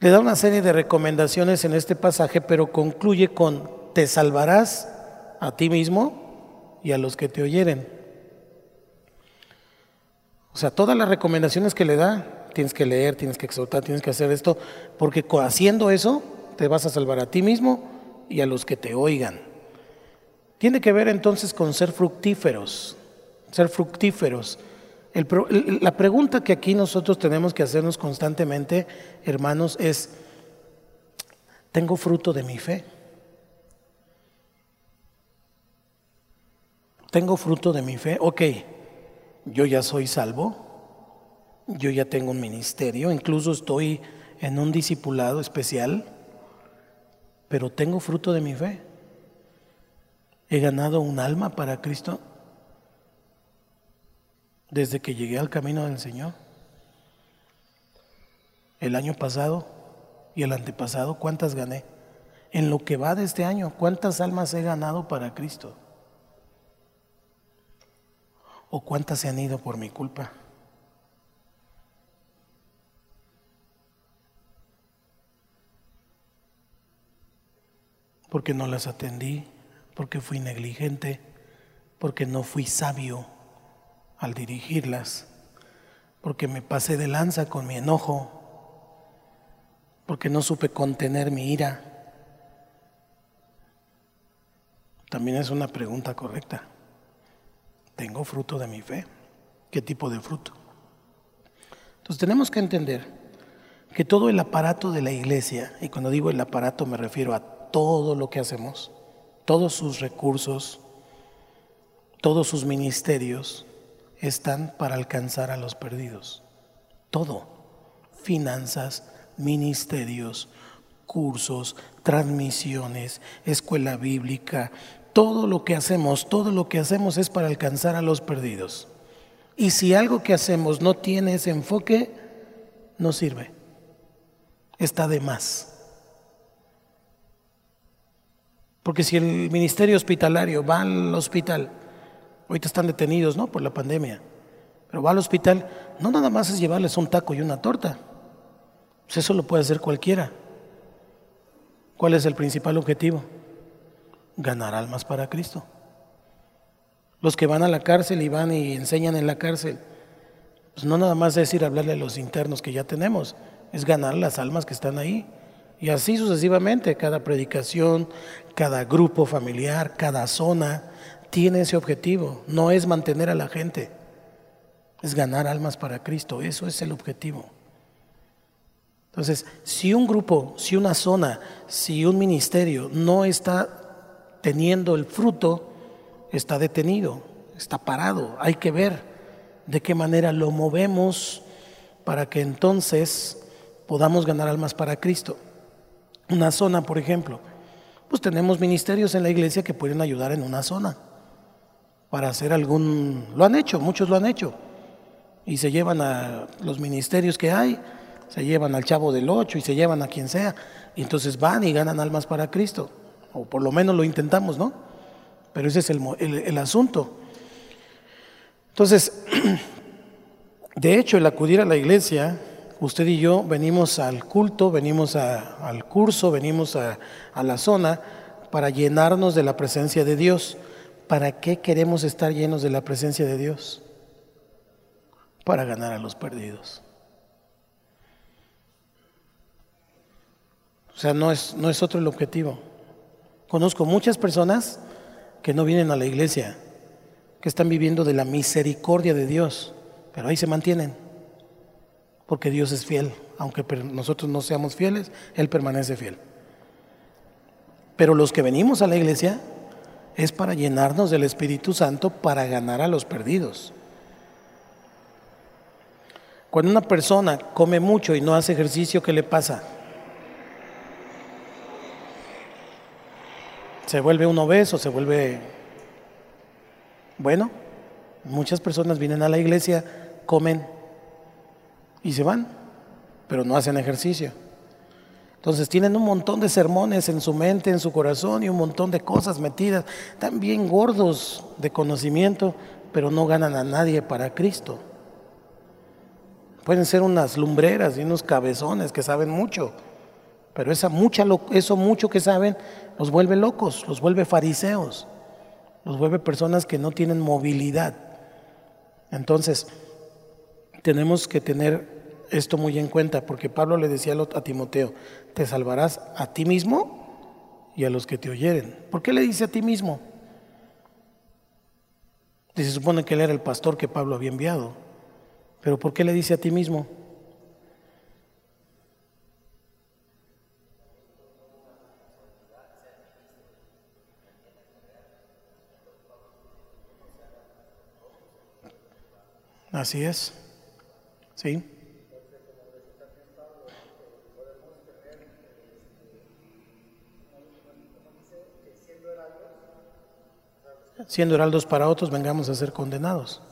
Le da una serie de recomendaciones en este pasaje, pero concluye con, te salvarás a ti mismo y a los que te oyeren. O sea, todas las recomendaciones que le da, tienes que leer, tienes que exhortar, tienes que hacer esto, porque haciendo eso te vas a salvar a ti mismo y a los que te oigan. Tiene que ver entonces con ser fructíferos, ser fructíferos. la pregunta que aquí nosotros tenemos que hacernos constantemente, hermanos, es, ¿tengo fruto de mi fe? ¿Tengo fruto de mi fe? Ok, yo ya soy salvo, yo ya tengo un ministerio, incluso estoy en un discipulado especial, pero tengo fruto de mi fe. He ganado un alma para Cristo desde que llegué al camino del Señor. El año pasado y el antepasado, ¿cuántas gané? En lo que va de este año, ¿cuántas almas he ganado para Cristo? ¿O cuántas se han ido por mi culpa? Porque no las atendí, porque fui negligente, porque no fui sabio al dirigirlas, porque me pasé de lanza con mi enojo, porque no supe contener mi ira. También es una pregunta correcta. ¿Tengo fruto de mi fe? ¿Qué tipo de fruto? Entonces tenemos que entender que todo el aparato de la iglesia, y cuando digo el aparato me refiero a todo lo que hacemos, todos sus recursos, todos sus ministerios están para alcanzar a los perdidos. Todo. Finanzas, ministerios, cursos, transmisiones, escuela bíblica, todo lo que hacemos, todo lo que hacemos es para alcanzar a los perdidos. Y si algo que hacemos no tiene ese enfoque, no sirve. Está de más. Porque si el ministerio hospitalario va al hospital, ahorita están detenidos, ¿no? Por la pandemia, pero va al hospital, no nada más es llevarles un taco y una torta. Pues eso lo puede hacer cualquiera. ¿Cuál es el principal objetivo? ganar almas para Cristo. Los que van a la cárcel y van y enseñan en la cárcel, pues no nada más es ir a hablarle a los internos que ya tenemos, es ganar las almas que están ahí. Y así sucesivamente, cada predicación, cada grupo familiar, cada zona tiene ese objetivo. No es mantener a la gente, es ganar almas para Cristo. Eso es el objetivo. Entonces, si un grupo, si una zona, si un ministerio no está teniendo el fruto, está detenido, está parado. Hay que ver de qué manera lo movemos para que entonces podamos ganar almas para Cristo. Una zona, por ejemplo, pues tenemos ministerios en la iglesia que pueden ayudar en una zona para hacer algún... Lo han hecho, muchos lo han hecho. Y se llevan a los ministerios que hay, se llevan al chavo del ocho y se llevan a quien sea. Y entonces van y ganan almas para Cristo o por lo menos lo intentamos, ¿no? Pero ese es el, asunto. Entonces, [CLEARS THROAT] de hecho, el acudir a la iglesia, usted y yo venimos al culto, venimos al curso, venimos a, a la zona para llenarnos de la presencia de Dios. ¿Para qué queremos estar llenos de la presencia de Dios? Para ganar a los perdidos. O sea, no es, no es otro el objetivo. Conozco muchas personas que no vienen a la iglesia, que están viviendo de la misericordia de Dios, pero ahí se mantienen, porque Dios es fiel. Aunque nosotros no seamos fieles, Él permanece fiel. Pero los que venimos a la iglesia es para llenarnos del Espíritu Santo para ganar a los perdidos. Cuando una persona come mucho y no hace ejercicio, ¿qué le pasa? se vuelve un obeso, se vuelve... Bueno, muchas personas vienen a la iglesia, comen y se van, pero no hacen ejercicio. Entonces tienen un montón de sermones en su mente, en su corazón y un montón de cosas metidas, también gordos de conocimiento, pero no ganan a nadie para Cristo. Pueden ser unas lumbreras y unos cabezones que saben mucho, pero esa mucha, eso mucho que saben los vuelve locos, los vuelve fariseos, los vuelve personas que no tienen movilidad. Entonces, tenemos que tener esto muy en cuenta, porque Pablo le decía a Timoteo, te salvarás a ti mismo y a los que te oyeren. ¿Por qué le dice a ti mismo? se supone que él era el pastor que Pablo había enviado, pero ¿por qué le dice a ti mismo? Así es. ¿Sí? Siendo heraldos para otros, vengamos a ser condenados.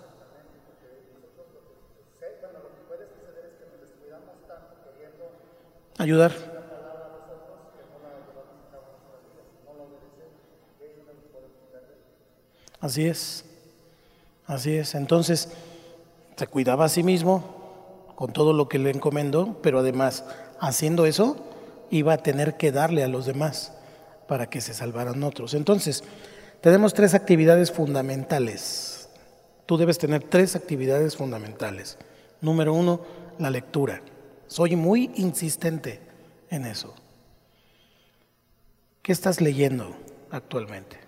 Ayudar. Así es. Así es. Entonces, se cuidaba a sí mismo con todo lo que le encomendó, pero además, haciendo eso, iba a tener que darle a los demás para que se salvaran otros. Entonces, tenemos tres actividades fundamentales. Tú debes tener tres actividades fundamentales. Número uno, la lectura. Soy muy insistente en eso. ¿Qué estás leyendo actualmente?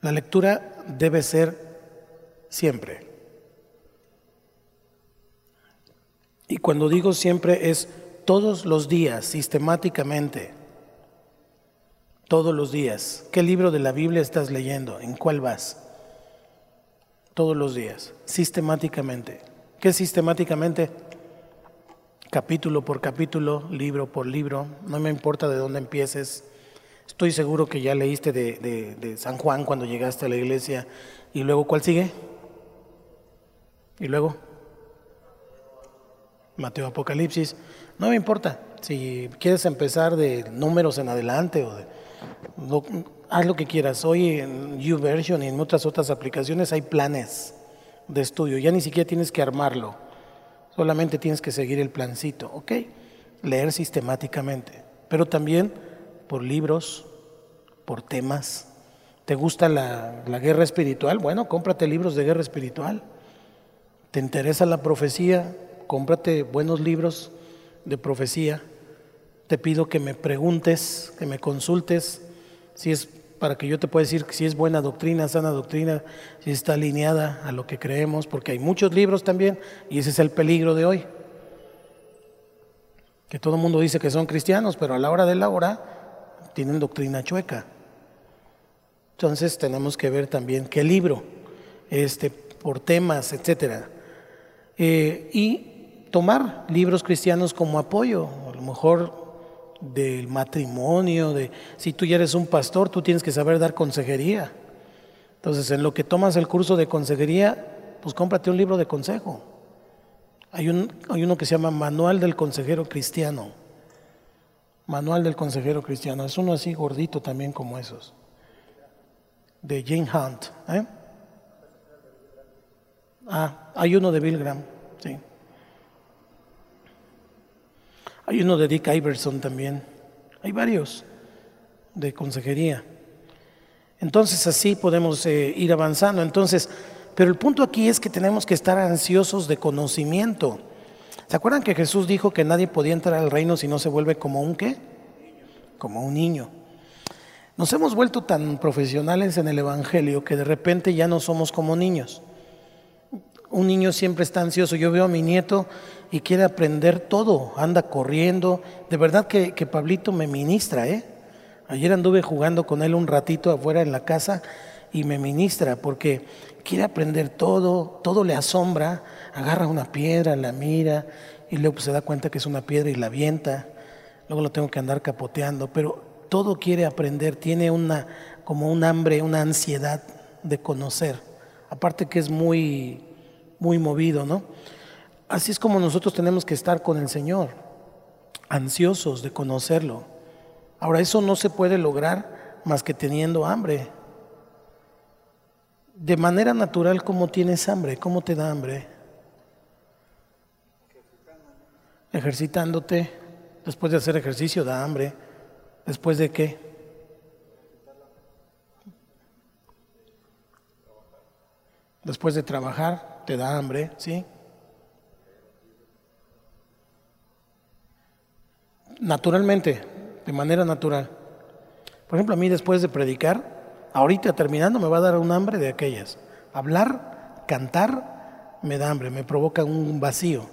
La lectura debe ser siempre. Y cuando digo siempre es todos los días, sistemáticamente. Todos los días. ¿Qué libro de la Biblia estás leyendo? ¿En cuál vas? Todos los días, sistemáticamente. ¿Qué sistemáticamente? Capítulo por capítulo, libro por libro. No me importa de dónde empieces Estoy seguro que ya leíste de, San Juan cuando llegaste a la iglesia. ¿Y luego cuál sigue? ¿Y luego? Mateo Apocalipsis. No me importa. Si quieres empezar de números en adelante o de, haz lo que quieras. Hoy en YouVersion y en muchas otras aplicaciones hay planes de estudio. Ya ni siquiera tienes que armarlo. Solamente tienes que seguir el plancito. ¿Ok? Leer sistemáticamente. Pero también por libros, por temas. ¿Te gusta la, guerra espiritual? Bueno, cómprate libros de guerra espiritual. ¿Te interesa la profecía? Cómprate buenos libros de profecía. Te pido que me preguntes, que me consultes, si es para que yo te pueda decir si es buena doctrina, sana doctrina, si está alineada a lo que creemos, porque hay muchos libros también y ese es el peligro de hoy. Que todo el mundo dice que son cristianos, pero a la hora de la hora tienen doctrina chueca. Entonces tenemos que ver también qué libro, este, por temas, etcétera. Eh, y tomar libros cristianos como apoyo, a lo mejor del matrimonio, de si tú ya eres un pastor, tú tienes que saber dar consejería. Entonces, en lo que tomas el curso de consejería, pues cómprate un libro de consejo. Hay, un, hay uno que se llama Manual del Consejero Cristiano. Manual del Consejero Cristiano. Es uno así gordito también como esos. De Jane Hunt. ¿eh? Ah, hay uno de Bill Graham, sí. Hay uno de Dick Iverson también. Hay varios de consejería. Entonces así podemos eh, ir avanzando. Entonces, pero el punto aquí es que tenemos que estar ansiosos de conocimiento. ¿Se acuerdan que Jesús dijo que nadie podía entrar al reino si no se vuelve como un qué? Como un niño. Nos hemos vuelto tan profesionales en el Evangelio que de repente ya no somos como niños. Un niño siempre está ansioso. Yo veo a mi nieto y quiere aprender todo, anda corriendo. De verdad que, que Pablito me ministra, ¿eh? Ayer anduve jugando con él un ratito afuera en la casa y me ministra porque quiere aprender todo, todo le asombra, agarra una piedra, la mira y luego se da cuenta que es una piedra y la avienta. Luego lo tengo que andar capoteando, pero todo quiere aprender, tiene una como un hambre, una ansiedad de conocer. Aparte que es muy muy movido, ¿no? Así es como nosotros tenemos que estar con el Señor, ansiosos de conocerlo. Ahora, eso no se puede lograr más que teniendo hambre. De manera natural, ¿cómo tienes hambre? ¿Cómo te da hambre? Ejercitándote. Después de hacer ejercicio da hambre. ¿Después de qué? Después de trabajar te da hambre, ¿sí? Naturalmente, de manera natural. Por ejemplo, a mí después de predicar, ahorita terminando me va a dar un hambre de aquellas. Hablar, cantar, me da hambre, me provoca un vacío.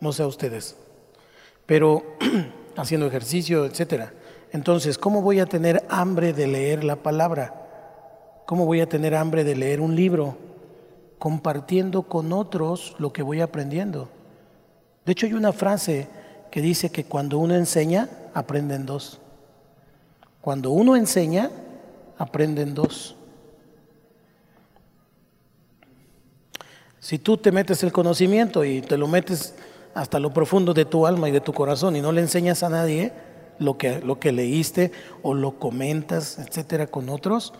No sé a ustedes. Pero [CLEARS THROAT] haciendo ejercicio, etcétera. Entonces, ¿cómo voy a tener hambre de leer la palabra? ¿Cómo voy a tener hambre de leer un libro? Compartiendo con otros lo que voy aprendiendo. De hecho, hay una frase que dice que cuando uno enseña, aprenden dos. Cuando uno enseña, aprenden dos. Si tú te metes el conocimiento y te lo metes hasta lo profundo de tu alma y de tu corazón y no le enseñas a nadie lo que, lo que leíste o lo comentas, etcétera, con otros,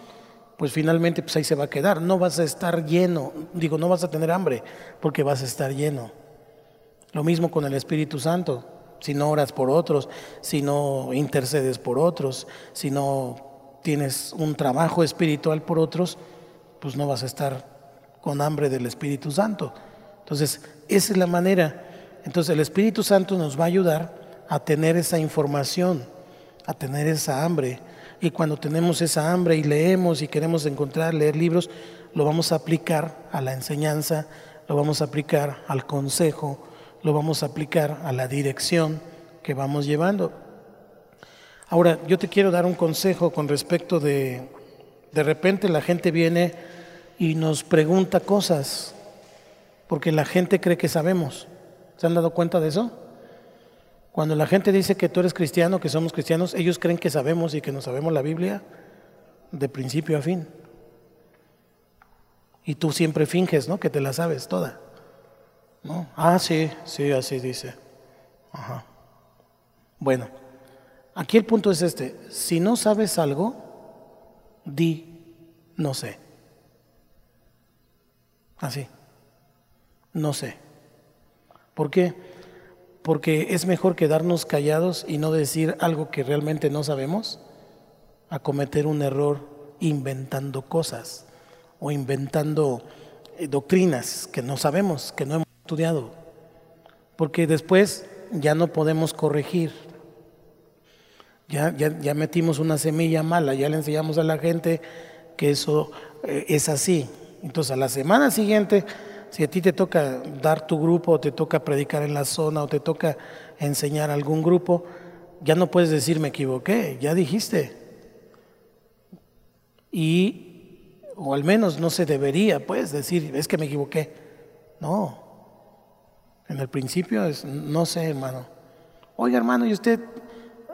pues finalmente pues ahí se va a quedar. No vas a estar lleno, digo, no vas a tener hambre porque vas a estar lleno. Lo mismo con el Espíritu Santo si no oras por otros, si no intercedes por otros, si no tienes un trabajo espiritual por otros, pues no vas a estar con hambre del Espíritu Santo. Entonces, esa es la manera. Entonces, el Espíritu Santo nos va a ayudar a tener esa información, a tener esa hambre. Y cuando tenemos esa hambre y leemos y queremos encontrar, leer libros, lo vamos a aplicar a la enseñanza, lo vamos a aplicar al consejo, lo vamos a aplicar a la dirección que vamos llevando. Ahora, yo te quiero dar un consejo con respecto de, de repente la gente viene y nos pregunta cosas, porque la gente cree que sabemos. ¿Se han dado cuenta de eso? Cuando la gente dice que tú eres cristiano, que somos cristianos, ellos creen que sabemos y que no sabemos la Biblia de principio a fin. Y tú siempre finges, ¿no? Que te la sabes toda. Ah, sí, sí, así dice. Ajá. Bueno, aquí el punto es este. Si no sabes algo, di, no sé. Así. No sé. ¿Por qué? Porque es mejor quedarnos callados y no decir algo que realmente no sabemos a cometer un error inventando cosas o inventando eh, doctrinas que no sabemos, que no hemos estudiado, porque después ya no podemos corregir. Ya, ya, metimos una semilla mala, ya le enseñamos a la gente que eso eh, es así. Entonces a la semana siguiente, si a ti te toca dar tu grupo, o te toca predicar en la zona, o te toca enseñar a algún grupo, ya no puedes decir me equivoqué, ya dijiste. Y, o al menos no se debería, pues, decir, es que me equivoqué. No, en el principio es, no sé, hermano. Oiga, hermano, ¿y usted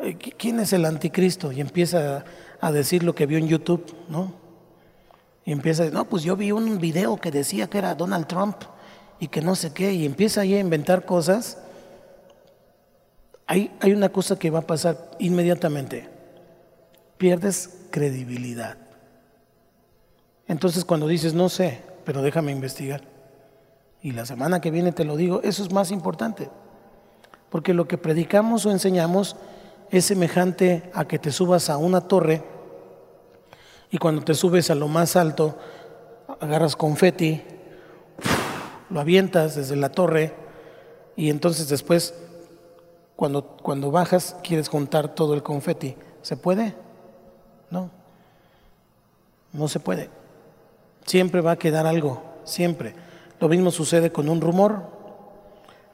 eh, quién es el anticristo? Y empieza a decir lo que vio en YouTube, ¿no? Y empieza, no, pues yo vi un video que decía que era Donald Trump y que no sé qué, y empieza ahí a inventar cosas. Hay, hay una cosa que va a pasar inmediatamente. Pierdes credibilidad. Entonces cuando dices, no sé, pero déjame investigar y la semana que viene te lo digo, eso es más importante. Porque lo que predicamos o enseñamos es semejante a que te subas a una torre y cuando te subes a lo más alto, agarras confeti, lo avientas desde la torre y entonces después, cuando, cuando bajas, quieres juntar todo el confeti. ¿Se puede? No. No se puede. Siempre va a quedar algo, siempre. Lo mismo sucede con un rumor,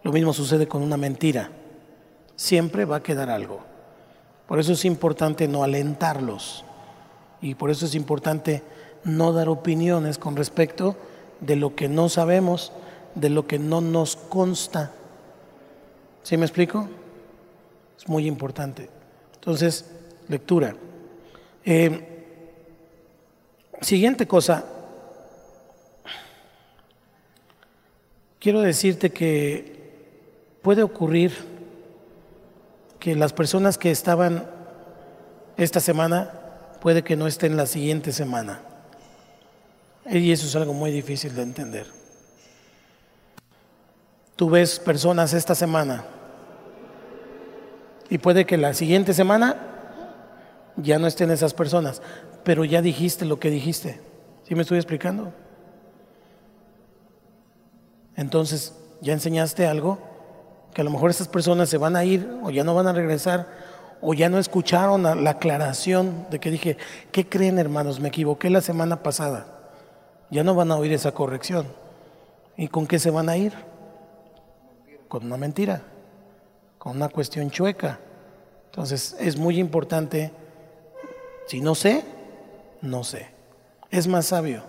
lo mismo sucede con una mentira. Siempre va a quedar algo. Por eso es importante no alentarlos y por eso es importante no dar opiniones con respecto de lo que no sabemos, de lo que no nos consta. ¿Sí me explico? Es muy importante. Entonces, lectura. Eh, siguiente cosa, quiero decirte que puede ocurrir que las personas que estaban esta semana puede que no estén la siguiente semana. Y eso es algo muy difícil de entender. Tú ves personas esta semana y puede que la siguiente semana ya no estén esas personas, pero ya dijiste lo que dijiste. ¿Sí me estoy explicando? Entonces, ya enseñaste algo que a lo mejor esas personas se van a ir o ya no van a regresar o ya no escucharon la aclaración de que dije, ¿qué creen hermanos? Me equivoqué la semana pasada. Ya no van a oír esa corrección. ¿Y con qué se van a ir? Con una mentira, con una cuestión chueca. Entonces es muy importante, si no sé, no sé. Es más sabio,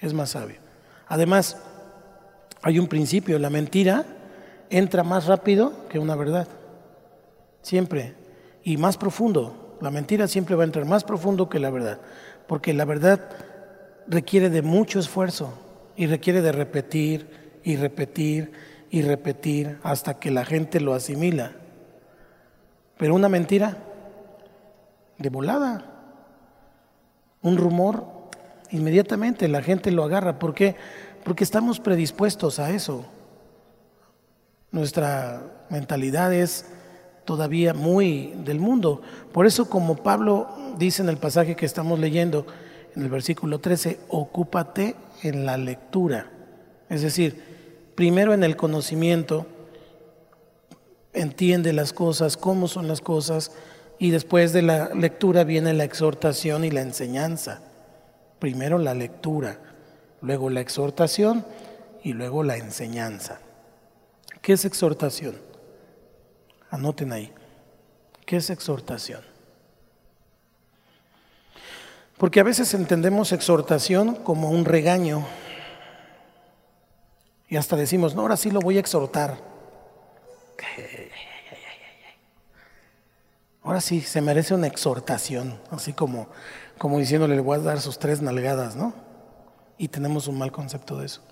es más sabio. Además, hay un principio, la mentira entra más rápido que una verdad. Siempre. Y más profundo. La mentira siempre va a entrar más profundo que la verdad. Porque la verdad requiere de mucho esfuerzo y requiere de repetir y repetir y repetir hasta que la gente lo asimila. Pero una mentira de volada, un rumor, inmediatamente la gente lo agarra. ¿Por qué? Porque estamos predispuestos a eso. Nuestra mentalidad es todavía muy del mundo. Por eso como Pablo dice en el pasaje que estamos leyendo, en el versículo 13, ocúpate en la lectura. Es decir, primero en el conocimiento, entiende las cosas, cómo son las cosas, y después de la lectura viene la exhortación y la enseñanza. Primero la lectura, luego la exhortación y luego la enseñanza. ¿Qué es exhortación? Anoten ahí. ¿Qué es exhortación? Porque a veces entendemos exhortación como un regaño. Y hasta decimos, no, ahora sí lo voy a exhortar. Ahora sí, se merece una exhortación, así como, como diciéndole, le voy a dar sus tres nalgadas, ¿no? Y tenemos un mal concepto de eso.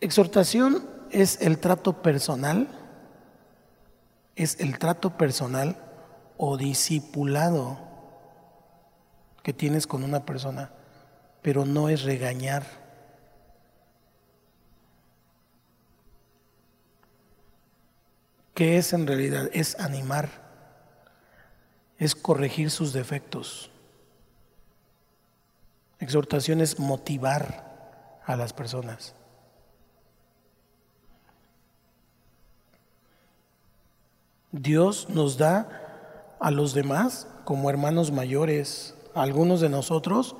Exhortación es el trato personal es el trato personal o discipulado que tienes con una persona, pero no es regañar. ¿Qué es en realidad? Es animar, es corregir sus defectos. Exhortación es motivar a las personas. Dios nos da a los demás como hermanos mayores, a algunos de nosotros,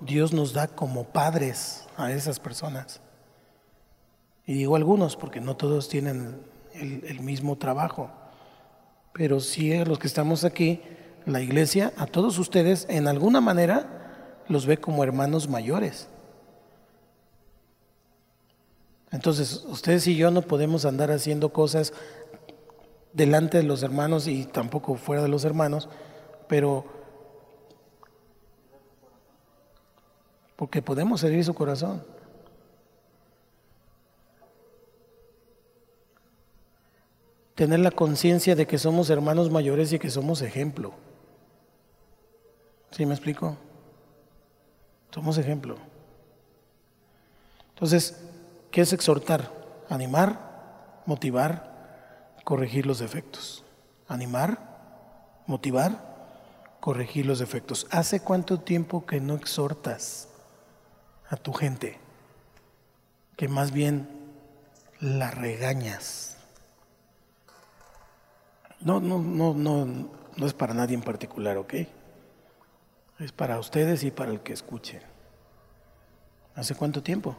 Dios nos da como padres a esas personas. Y digo algunos porque no todos tienen el, mismo trabajo, pero sí a los que estamos aquí, la iglesia, a todos ustedes, en alguna manera, los ve como hermanos mayores. Entonces, ustedes y yo no podemos andar haciendo cosas delante de los hermanos y tampoco fuera de los hermanos, pero porque podemos servir su corazón. Tener la conciencia de que somos hermanos mayores y que somos ejemplo. ¿Sí me explico? Somos ejemplo. Entonces, ¿qué es exhortar? Animar, motivar, corregir los defectos. Animar, motivar, corregir los defectos. ¿Hace cuánto tiempo que no exhortas a tu gente? Que más bien la regañas. No, no, no, no, no es para nadie en particular, ¿ok? Es para ustedes y para el que escuche. ¿Hace cuánto tiempo?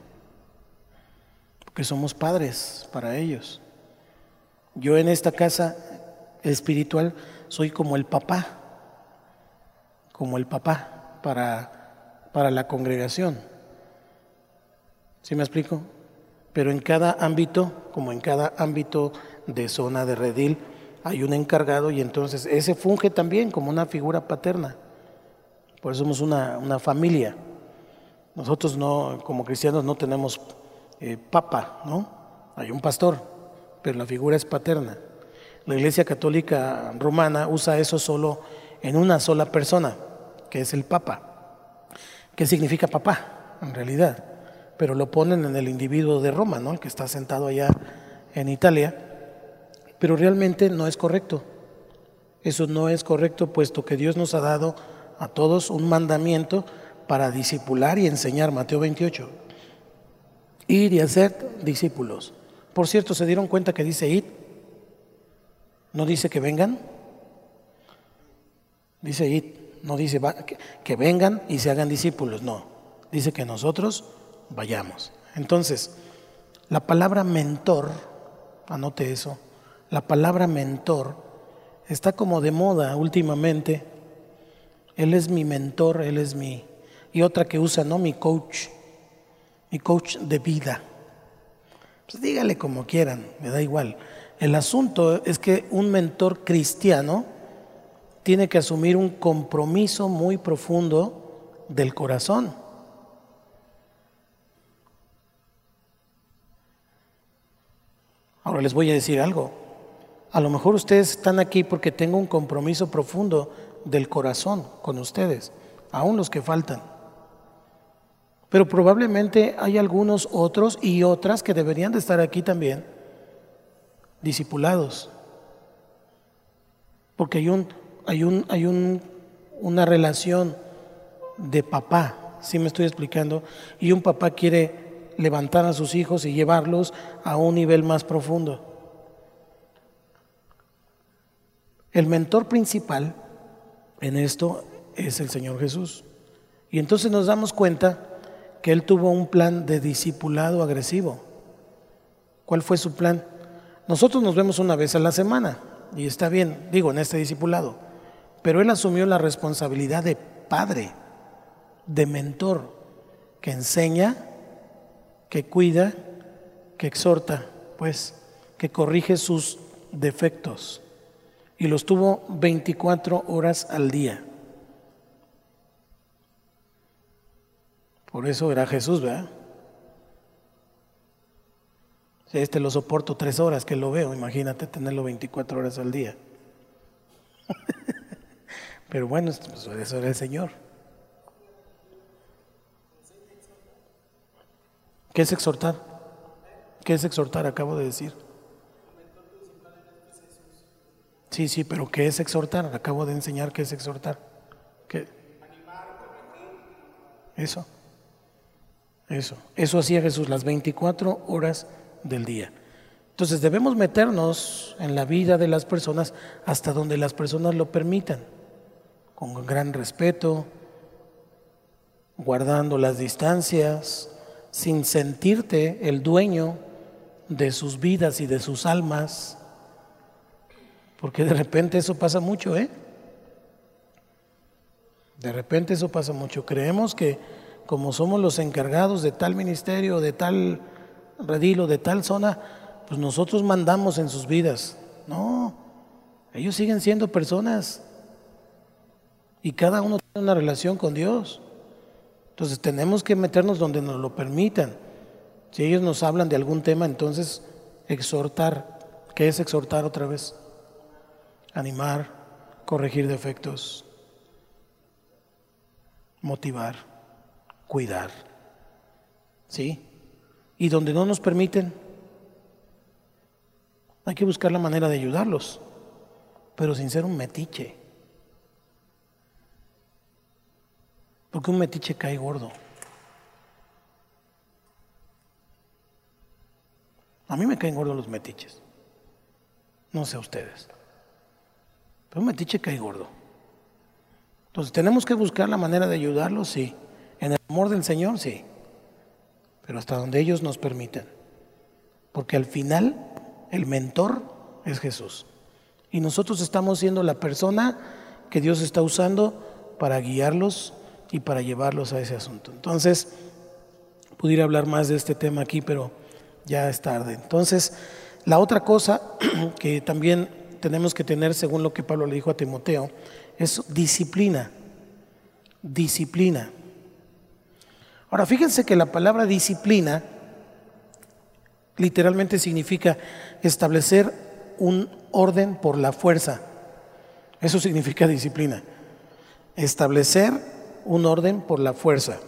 Porque somos padres para ellos. Yo en esta casa espiritual soy como el papá, como el papá para, para la congregación. ¿Sí me explico? Pero en cada ámbito, como en cada ámbito de zona de redil, hay un encargado y entonces ese funge también como una figura paterna. Por eso somos una, familia. Nosotros no, como cristianos no tenemos eh, papa, ¿no? Hay un pastor, pero la figura es paterna. La Iglesia Católica Romana usa eso solo en una sola persona, que es el Papa. ¿Qué significa papá, en realidad? Pero lo ponen en el individuo de Roma, ¿no? El que está sentado allá en Italia. Pero realmente no es correcto. Eso no es correcto, puesto que Dios nos ha dado a todos un mandamiento para discipular y enseñar, Mateo 28. Ir y hacer discípulos. Por cierto, ¿se dieron cuenta que dice ir? ¿No dice que vengan? Dice ir, no dice que, que vengan y se hagan discípulos, no. Dice que nosotros vayamos. Entonces, la palabra mentor, anote eso, la palabra mentor está como de moda últimamente él es mi mentor, Él es mi... Y otra que usa, ¿no? Mi coach, mi coach de vida. Pues dígale como quieran, me da igual. El asunto es que un mentor cristiano tiene que asumir un compromiso muy profundo del corazón. Ahora les voy a decir algo. A lo mejor ustedes están aquí porque tengo un compromiso profundo del corazón con ustedes, aún los que faltan. Pero probablemente hay algunos otros y otras que deberían de estar aquí también, discipulados. Porque hay, un, hay, un, hay un, una relación de papá, si me estoy explicando, y un papá quiere levantar a sus hijos y llevarlos a un nivel más profundo. El mentor principal en esto es el Señor Jesús. Y entonces nos damos cuenta que Él tuvo un plan de discipulado agresivo. ¿Cuál fue su plan? Nosotros nos vemos una vez a la semana y está bien, digo, en este discipulado, pero Él asumió la responsabilidad de padre, de mentor, que enseña, que cuida, que exhorta, pues, que corrige sus defectos y los tuvo 24 horas al día. Por eso era Jesús, ¿verdad? Este lo soporto tres horas que lo veo, imagínate tenerlo 24 horas al día. [LAUGHS] Pero bueno, pues, eso era el Señor. ¿Qué es exhortar? ¿Qué es exhortar? Acabo de decir. Sí, sí, pero ¿qué es exhortar? Acabo de enseñar qué es exhortar. ¿Qué? Eso. Eso. Eso hacía Jesús las 24 horas del día. Entonces debemos meternos en la vida de las personas hasta donde las personas lo permitan, con gran respeto, guardando las distancias, sin sentirte el dueño de sus vidas y de sus almas porque de repente eso pasa mucho, ¿eh? De repente eso pasa mucho. Creemos que como somos los encargados de tal ministerio, de tal redilo, de tal zona, pues nosotros mandamos en sus vidas. No, ellos siguen siendo personas y cada uno tiene una relación con Dios. Entonces tenemos que meternos donde nos lo permitan. Si ellos nos hablan de algún tema, entonces exhortar. ¿Qué es exhortar otra vez? Animar, corregir defectos, motivar, cuidar. ¿Sí? Y donde no nos permiten, hay que buscar la manera de ayudarlos, pero sin ser un metiche. Porque un metiche cae gordo. A mí me caen gordos los metiches. No sé a ustedes. Pero un metiche cae gordo. Entonces tenemos que buscar la manera de ayudarlos, sí. En el amor del Señor, sí. Pero hasta donde ellos nos permiten. Porque al final el mentor es Jesús. Y nosotros estamos siendo la persona que Dios está usando para guiarlos y para llevarlos a ese asunto. Entonces, pudiera hablar más de este tema aquí, pero ya es tarde. Entonces, la otra cosa [CLEARS THROAT] que también tenemos que tener, según lo que Pablo le dijo a Timoteo, es disciplina. Disciplina. Ahora, fíjense que la palabra disciplina literalmente significa establecer un orden por la fuerza. Eso significa disciplina. Establecer un orden por la fuerza.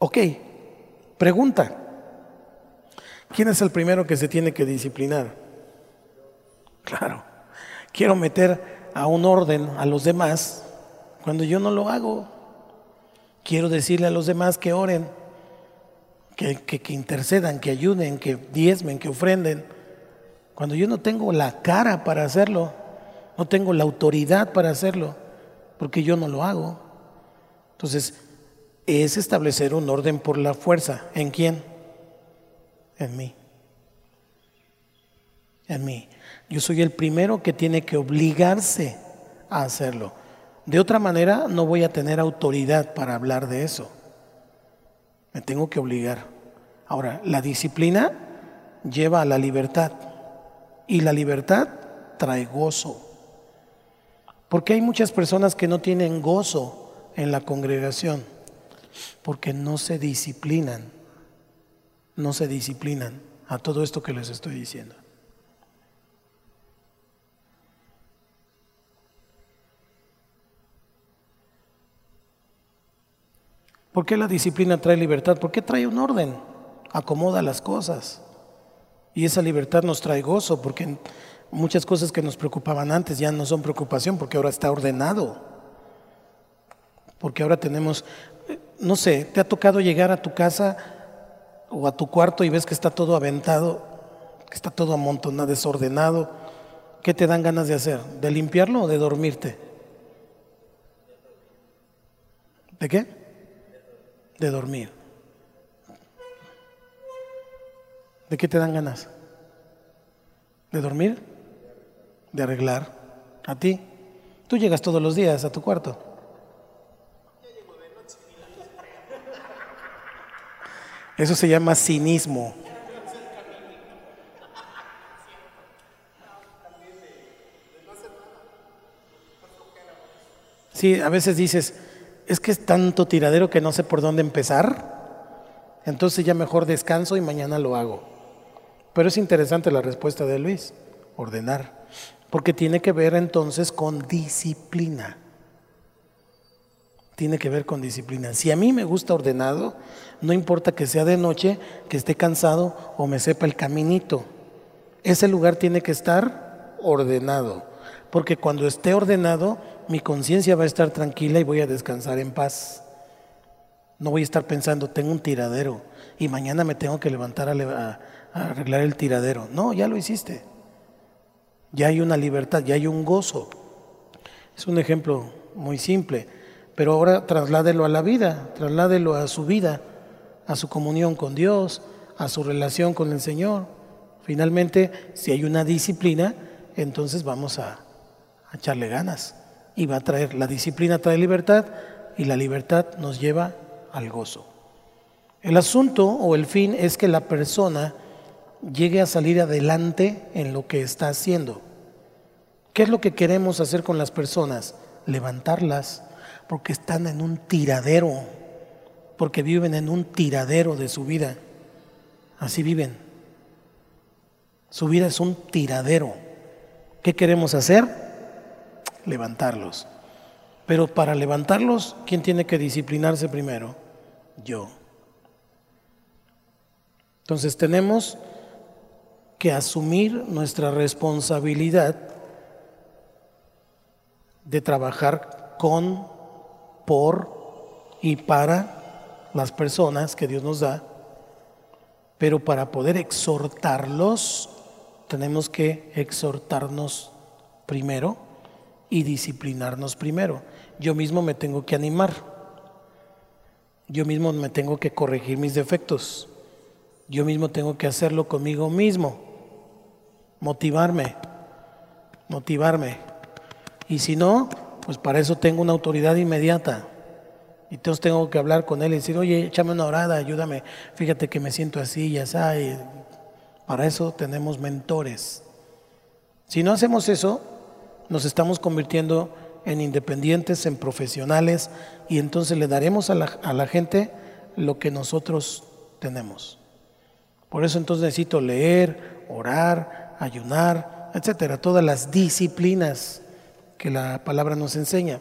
Ok, pregunta. ¿Quién es el primero que se tiene que disciplinar? Claro, quiero meter a un orden a los demás cuando yo no lo hago. Quiero decirle a los demás que oren, que, que, intercedan, que ayuden, que diezmen, que ofrenden. Cuando yo no tengo la cara para hacerlo, no tengo la autoridad para hacerlo porque yo no lo hago. Entonces, es establecer un orden por la fuerza. ¿En quién? En mí. En mí. Yo soy el primero que tiene que obligarse a hacerlo. De otra manera, no voy a tener autoridad para hablar de eso. Me tengo que obligar. Ahora, la disciplina lleva a la libertad y la libertad trae gozo. Porque hay muchas personas que no tienen gozo en la congregación, porque no se disciplinan, no se disciplinan a todo esto que les estoy diciendo. ¿Por qué la disciplina trae libertad? ¿Por qué trae un orden? Acomoda las cosas. Y esa libertad nos trae gozo, porque muchas cosas que nos preocupaban antes ya no son preocupación porque ahora está ordenado. Porque ahora tenemos, no sé, ¿te ha tocado llegar a tu casa o a tu cuarto y ves que está todo aventado, que está todo amontonado, desordenado? ¿Qué te dan ganas de hacer? ¿De limpiarlo o de dormirte? ¿De qué? De dormir. ¿De qué te dan ganas? ¿De dormir? de arreglar a ti. Tú llegas todos los días a tu cuarto. Eso se llama cinismo. Sí, a veces dices, es que es tanto tiradero que no sé por dónde empezar. Entonces ya mejor descanso y mañana lo hago. Pero es interesante la respuesta de Luis, ordenar porque tiene que ver entonces con disciplina. Tiene que ver con disciplina. Si a mí me gusta ordenado, no importa que sea de noche, que esté cansado o me sepa el caminito. Ese lugar tiene que estar ordenado, porque cuando esté ordenado, mi conciencia va a estar tranquila y voy a descansar en paz. No voy a estar pensando, tengo un tiradero y mañana me tengo que levantar a, arreglar el tiradero. No, ya lo hiciste ya hay una libertad, ya hay un gozo. Es un ejemplo muy simple, pero ahora trasládelo a la vida, trasládelo a su vida, a su comunión con Dios, a su relación con el Señor. Finalmente, si hay una disciplina, entonces vamos a, echarle ganas y va a traer, la disciplina trae libertad y la libertad nos lleva al gozo. El asunto o el fin es que la persona llegue a salir adelante en lo que está haciendo. ¿Qué es lo que queremos hacer con las personas? Levantarlas, porque están en un tiradero, porque viven en un tiradero de su vida. Así viven. Su vida es un tiradero. ¿Qué queremos hacer? Levantarlos. Pero para levantarlos, ¿quién tiene que disciplinarse primero? Yo. Entonces tenemos que asumir nuestra responsabilidad de trabajar con, por y para las personas que Dios nos da, pero para poder exhortarlos tenemos que exhortarnos primero y disciplinarnos primero. Yo mismo me tengo que animar. Yo mismo me tengo que corregir mis defectos. Yo mismo tengo que hacerlo conmigo mismo. Motivarme. Motivarme. Y si no, pues para eso tengo una autoridad inmediata. Y entonces tengo que hablar con él y decir, oye, échame una orada, ayúdame. Fíjate que me siento así y así. Para eso tenemos mentores. Si no hacemos eso, nos estamos convirtiendo en independientes, en profesionales, y entonces le daremos a la, gente lo que nosotros tenemos. Por eso entonces necesito leer, orar, ayunar, etcétera, todas las disciplinas que la palabra nos enseña.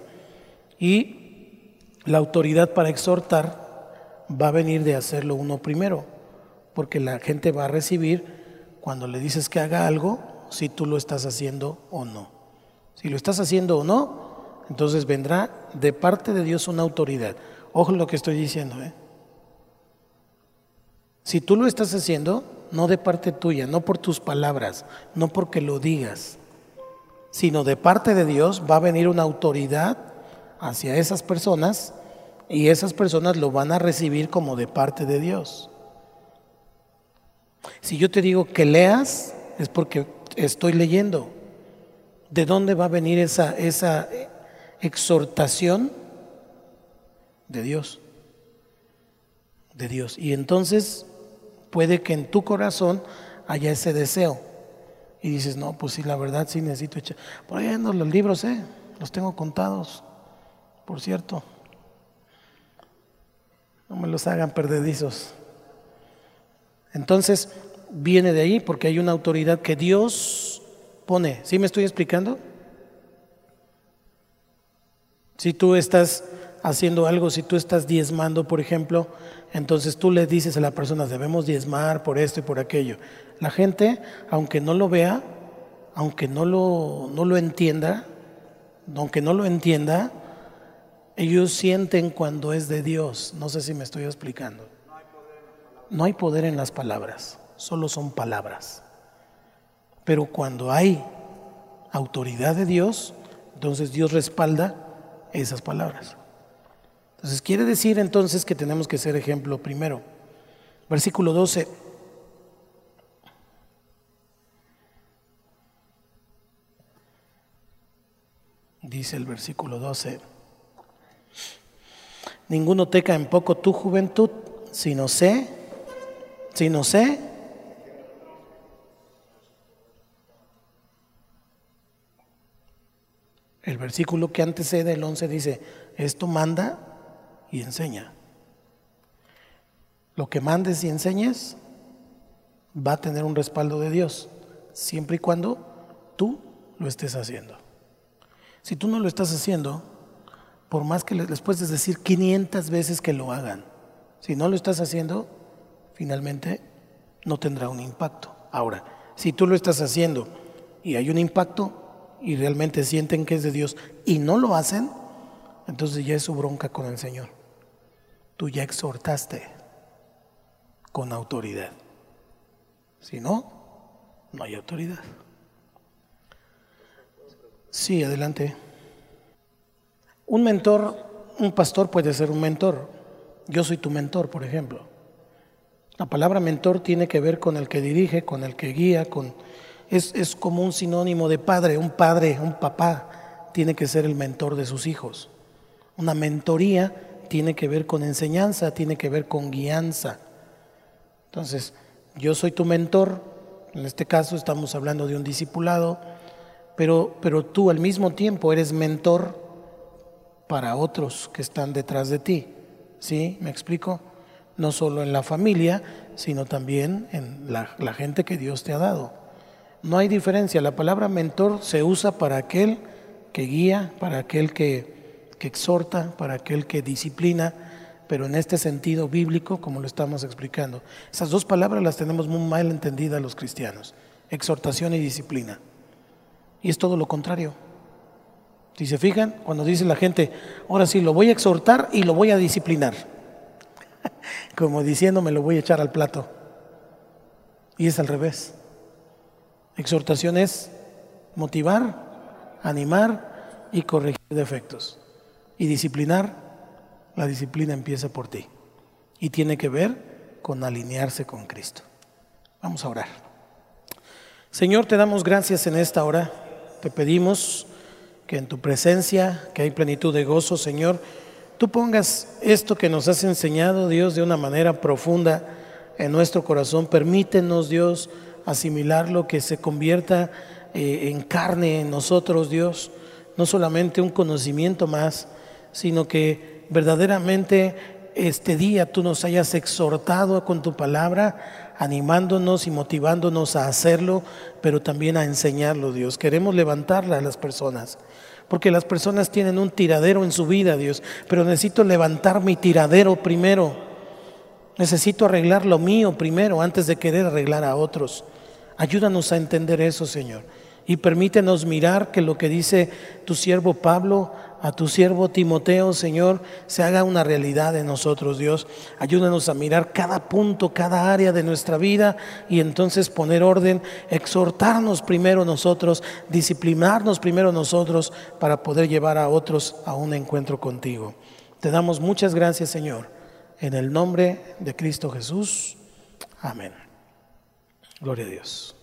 Y la autoridad para exhortar va a venir de hacerlo uno primero, porque la gente va a recibir cuando le dices que haga algo, si tú lo estás haciendo o no. Si lo estás haciendo o no, entonces vendrá de parte de Dios una autoridad. Ojo lo que estoy diciendo. ¿eh? Si tú lo estás haciendo, no de parte tuya, no por tus palabras, no porque lo digas, sino de parte de Dios va a venir una autoridad hacia esas personas y esas personas lo van a recibir como de parte de Dios. Si yo te digo que leas, es porque estoy leyendo. ¿De dónde va a venir esa, esa exhortación? De Dios. De Dios. Y entonces puede que en tu corazón haya ese deseo. Y dices, no, pues sí, la verdad sí necesito echar. Por ahí ando los libros, ¿eh? Los tengo contados, por cierto. No me los hagan perdedizos. Entonces, viene de ahí porque hay una autoridad que Dios pone. ¿Sí me estoy explicando? Si tú estás haciendo algo, si tú estás diezmando, por ejemplo, entonces tú le dices a la persona, debemos diezmar por esto y por aquello. La gente, aunque no lo vea, aunque no lo, no lo entienda, aunque no lo entienda, ellos sienten cuando es de Dios. No sé si me estoy explicando. No hay poder en las palabras, solo son palabras. Pero cuando hay autoridad de Dios, entonces Dios respalda esas palabras. Entonces quiere decir entonces que tenemos que ser ejemplo primero. Versículo 12. Dice el versículo 12. Ninguno teca en poco tu juventud, sino sé, sino sé El versículo que antecede, el 11, dice, esto manda y enseña. Lo que mandes y enseñes va a tener un respaldo de Dios, siempre y cuando tú lo estés haciendo. Si tú no lo estás haciendo, por más que les puedes decir 500 veces que lo hagan, si no lo estás haciendo, finalmente no tendrá un impacto. Ahora, si tú lo estás haciendo y hay un impacto, y realmente sienten que es de Dios y no lo hacen, entonces ya es su bronca con el Señor. Tú ya exhortaste con autoridad. Si no, no hay autoridad. Sí, adelante. Un mentor, un pastor puede ser un mentor. Yo soy tu mentor, por ejemplo. La palabra mentor tiene que ver con el que dirige, con el que guía, con es, como un sinónimo de padre. Un padre, un papá, tiene que ser el mentor de sus hijos. Una mentoría tiene que ver con enseñanza, tiene que ver con guianza. Entonces, yo soy tu mentor, en este caso estamos hablando de un discipulado, pero, pero tú al mismo tiempo eres mentor para otros que están detrás de ti. ¿Sí? ¿Me explico? No solo en la familia, sino también en la gente que Dios te ha dado. No hay diferencia. La palabra mentor se usa para aquel que guía, para aquel que, exhorta, para aquel que disciplina, pero en este sentido bíblico, como lo estamos explicando. Esas dos palabras las tenemos muy mal entendidas los cristianos, exhortación y disciplina. Y es todo lo contrario. Si se fijan, cuando dice la gente, ahora sí, lo voy a exhortar y lo voy a disciplinar. [LAUGHS] Como diciendo, me lo voy a echar al plato. Y es al revés. Exhortación es motivar, animar y corregir defectos. Y disciplinar, la disciplina empieza por ti. Y tiene que ver con alinearse con Cristo. Vamos a orar. Señor, te damos gracias en esta hora. Te pedimos que en tu presencia, que hay plenitud de gozo, Señor, tú pongas esto que nos has enseñado, Dios, de una manera profunda en nuestro corazón. Permítenos, Dios, asimilarlo, que se convierta eh, en carne en nosotros, Dios, no solamente un conocimiento más, sino que verdaderamente este día tú nos hayas exhortado con tu palabra, animándonos y motivándonos a hacerlo, pero también a enseñarlo, Dios. Queremos levantarla a las personas, porque las personas tienen un tiradero en su vida, Dios, pero necesito levantar mi tiradero primero. Necesito arreglar lo mío primero antes de querer arreglar a otros. Ayúdanos a entender eso, Señor. Y permítenos mirar que lo que dice tu siervo Pablo a tu siervo Timoteo, Señor, se haga una realidad en nosotros, Dios. Ayúdanos a mirar cada punto, cada área de nuestra vida y entonces poner orden, exhortarnos primero nosotros, disciplinarnos primero nosotros para poder llevar a otros a un encuentro contigo. Te damos muchas gracias, Señor. En el nombre de Cristo Jesús. Amén. Gloria a Dios.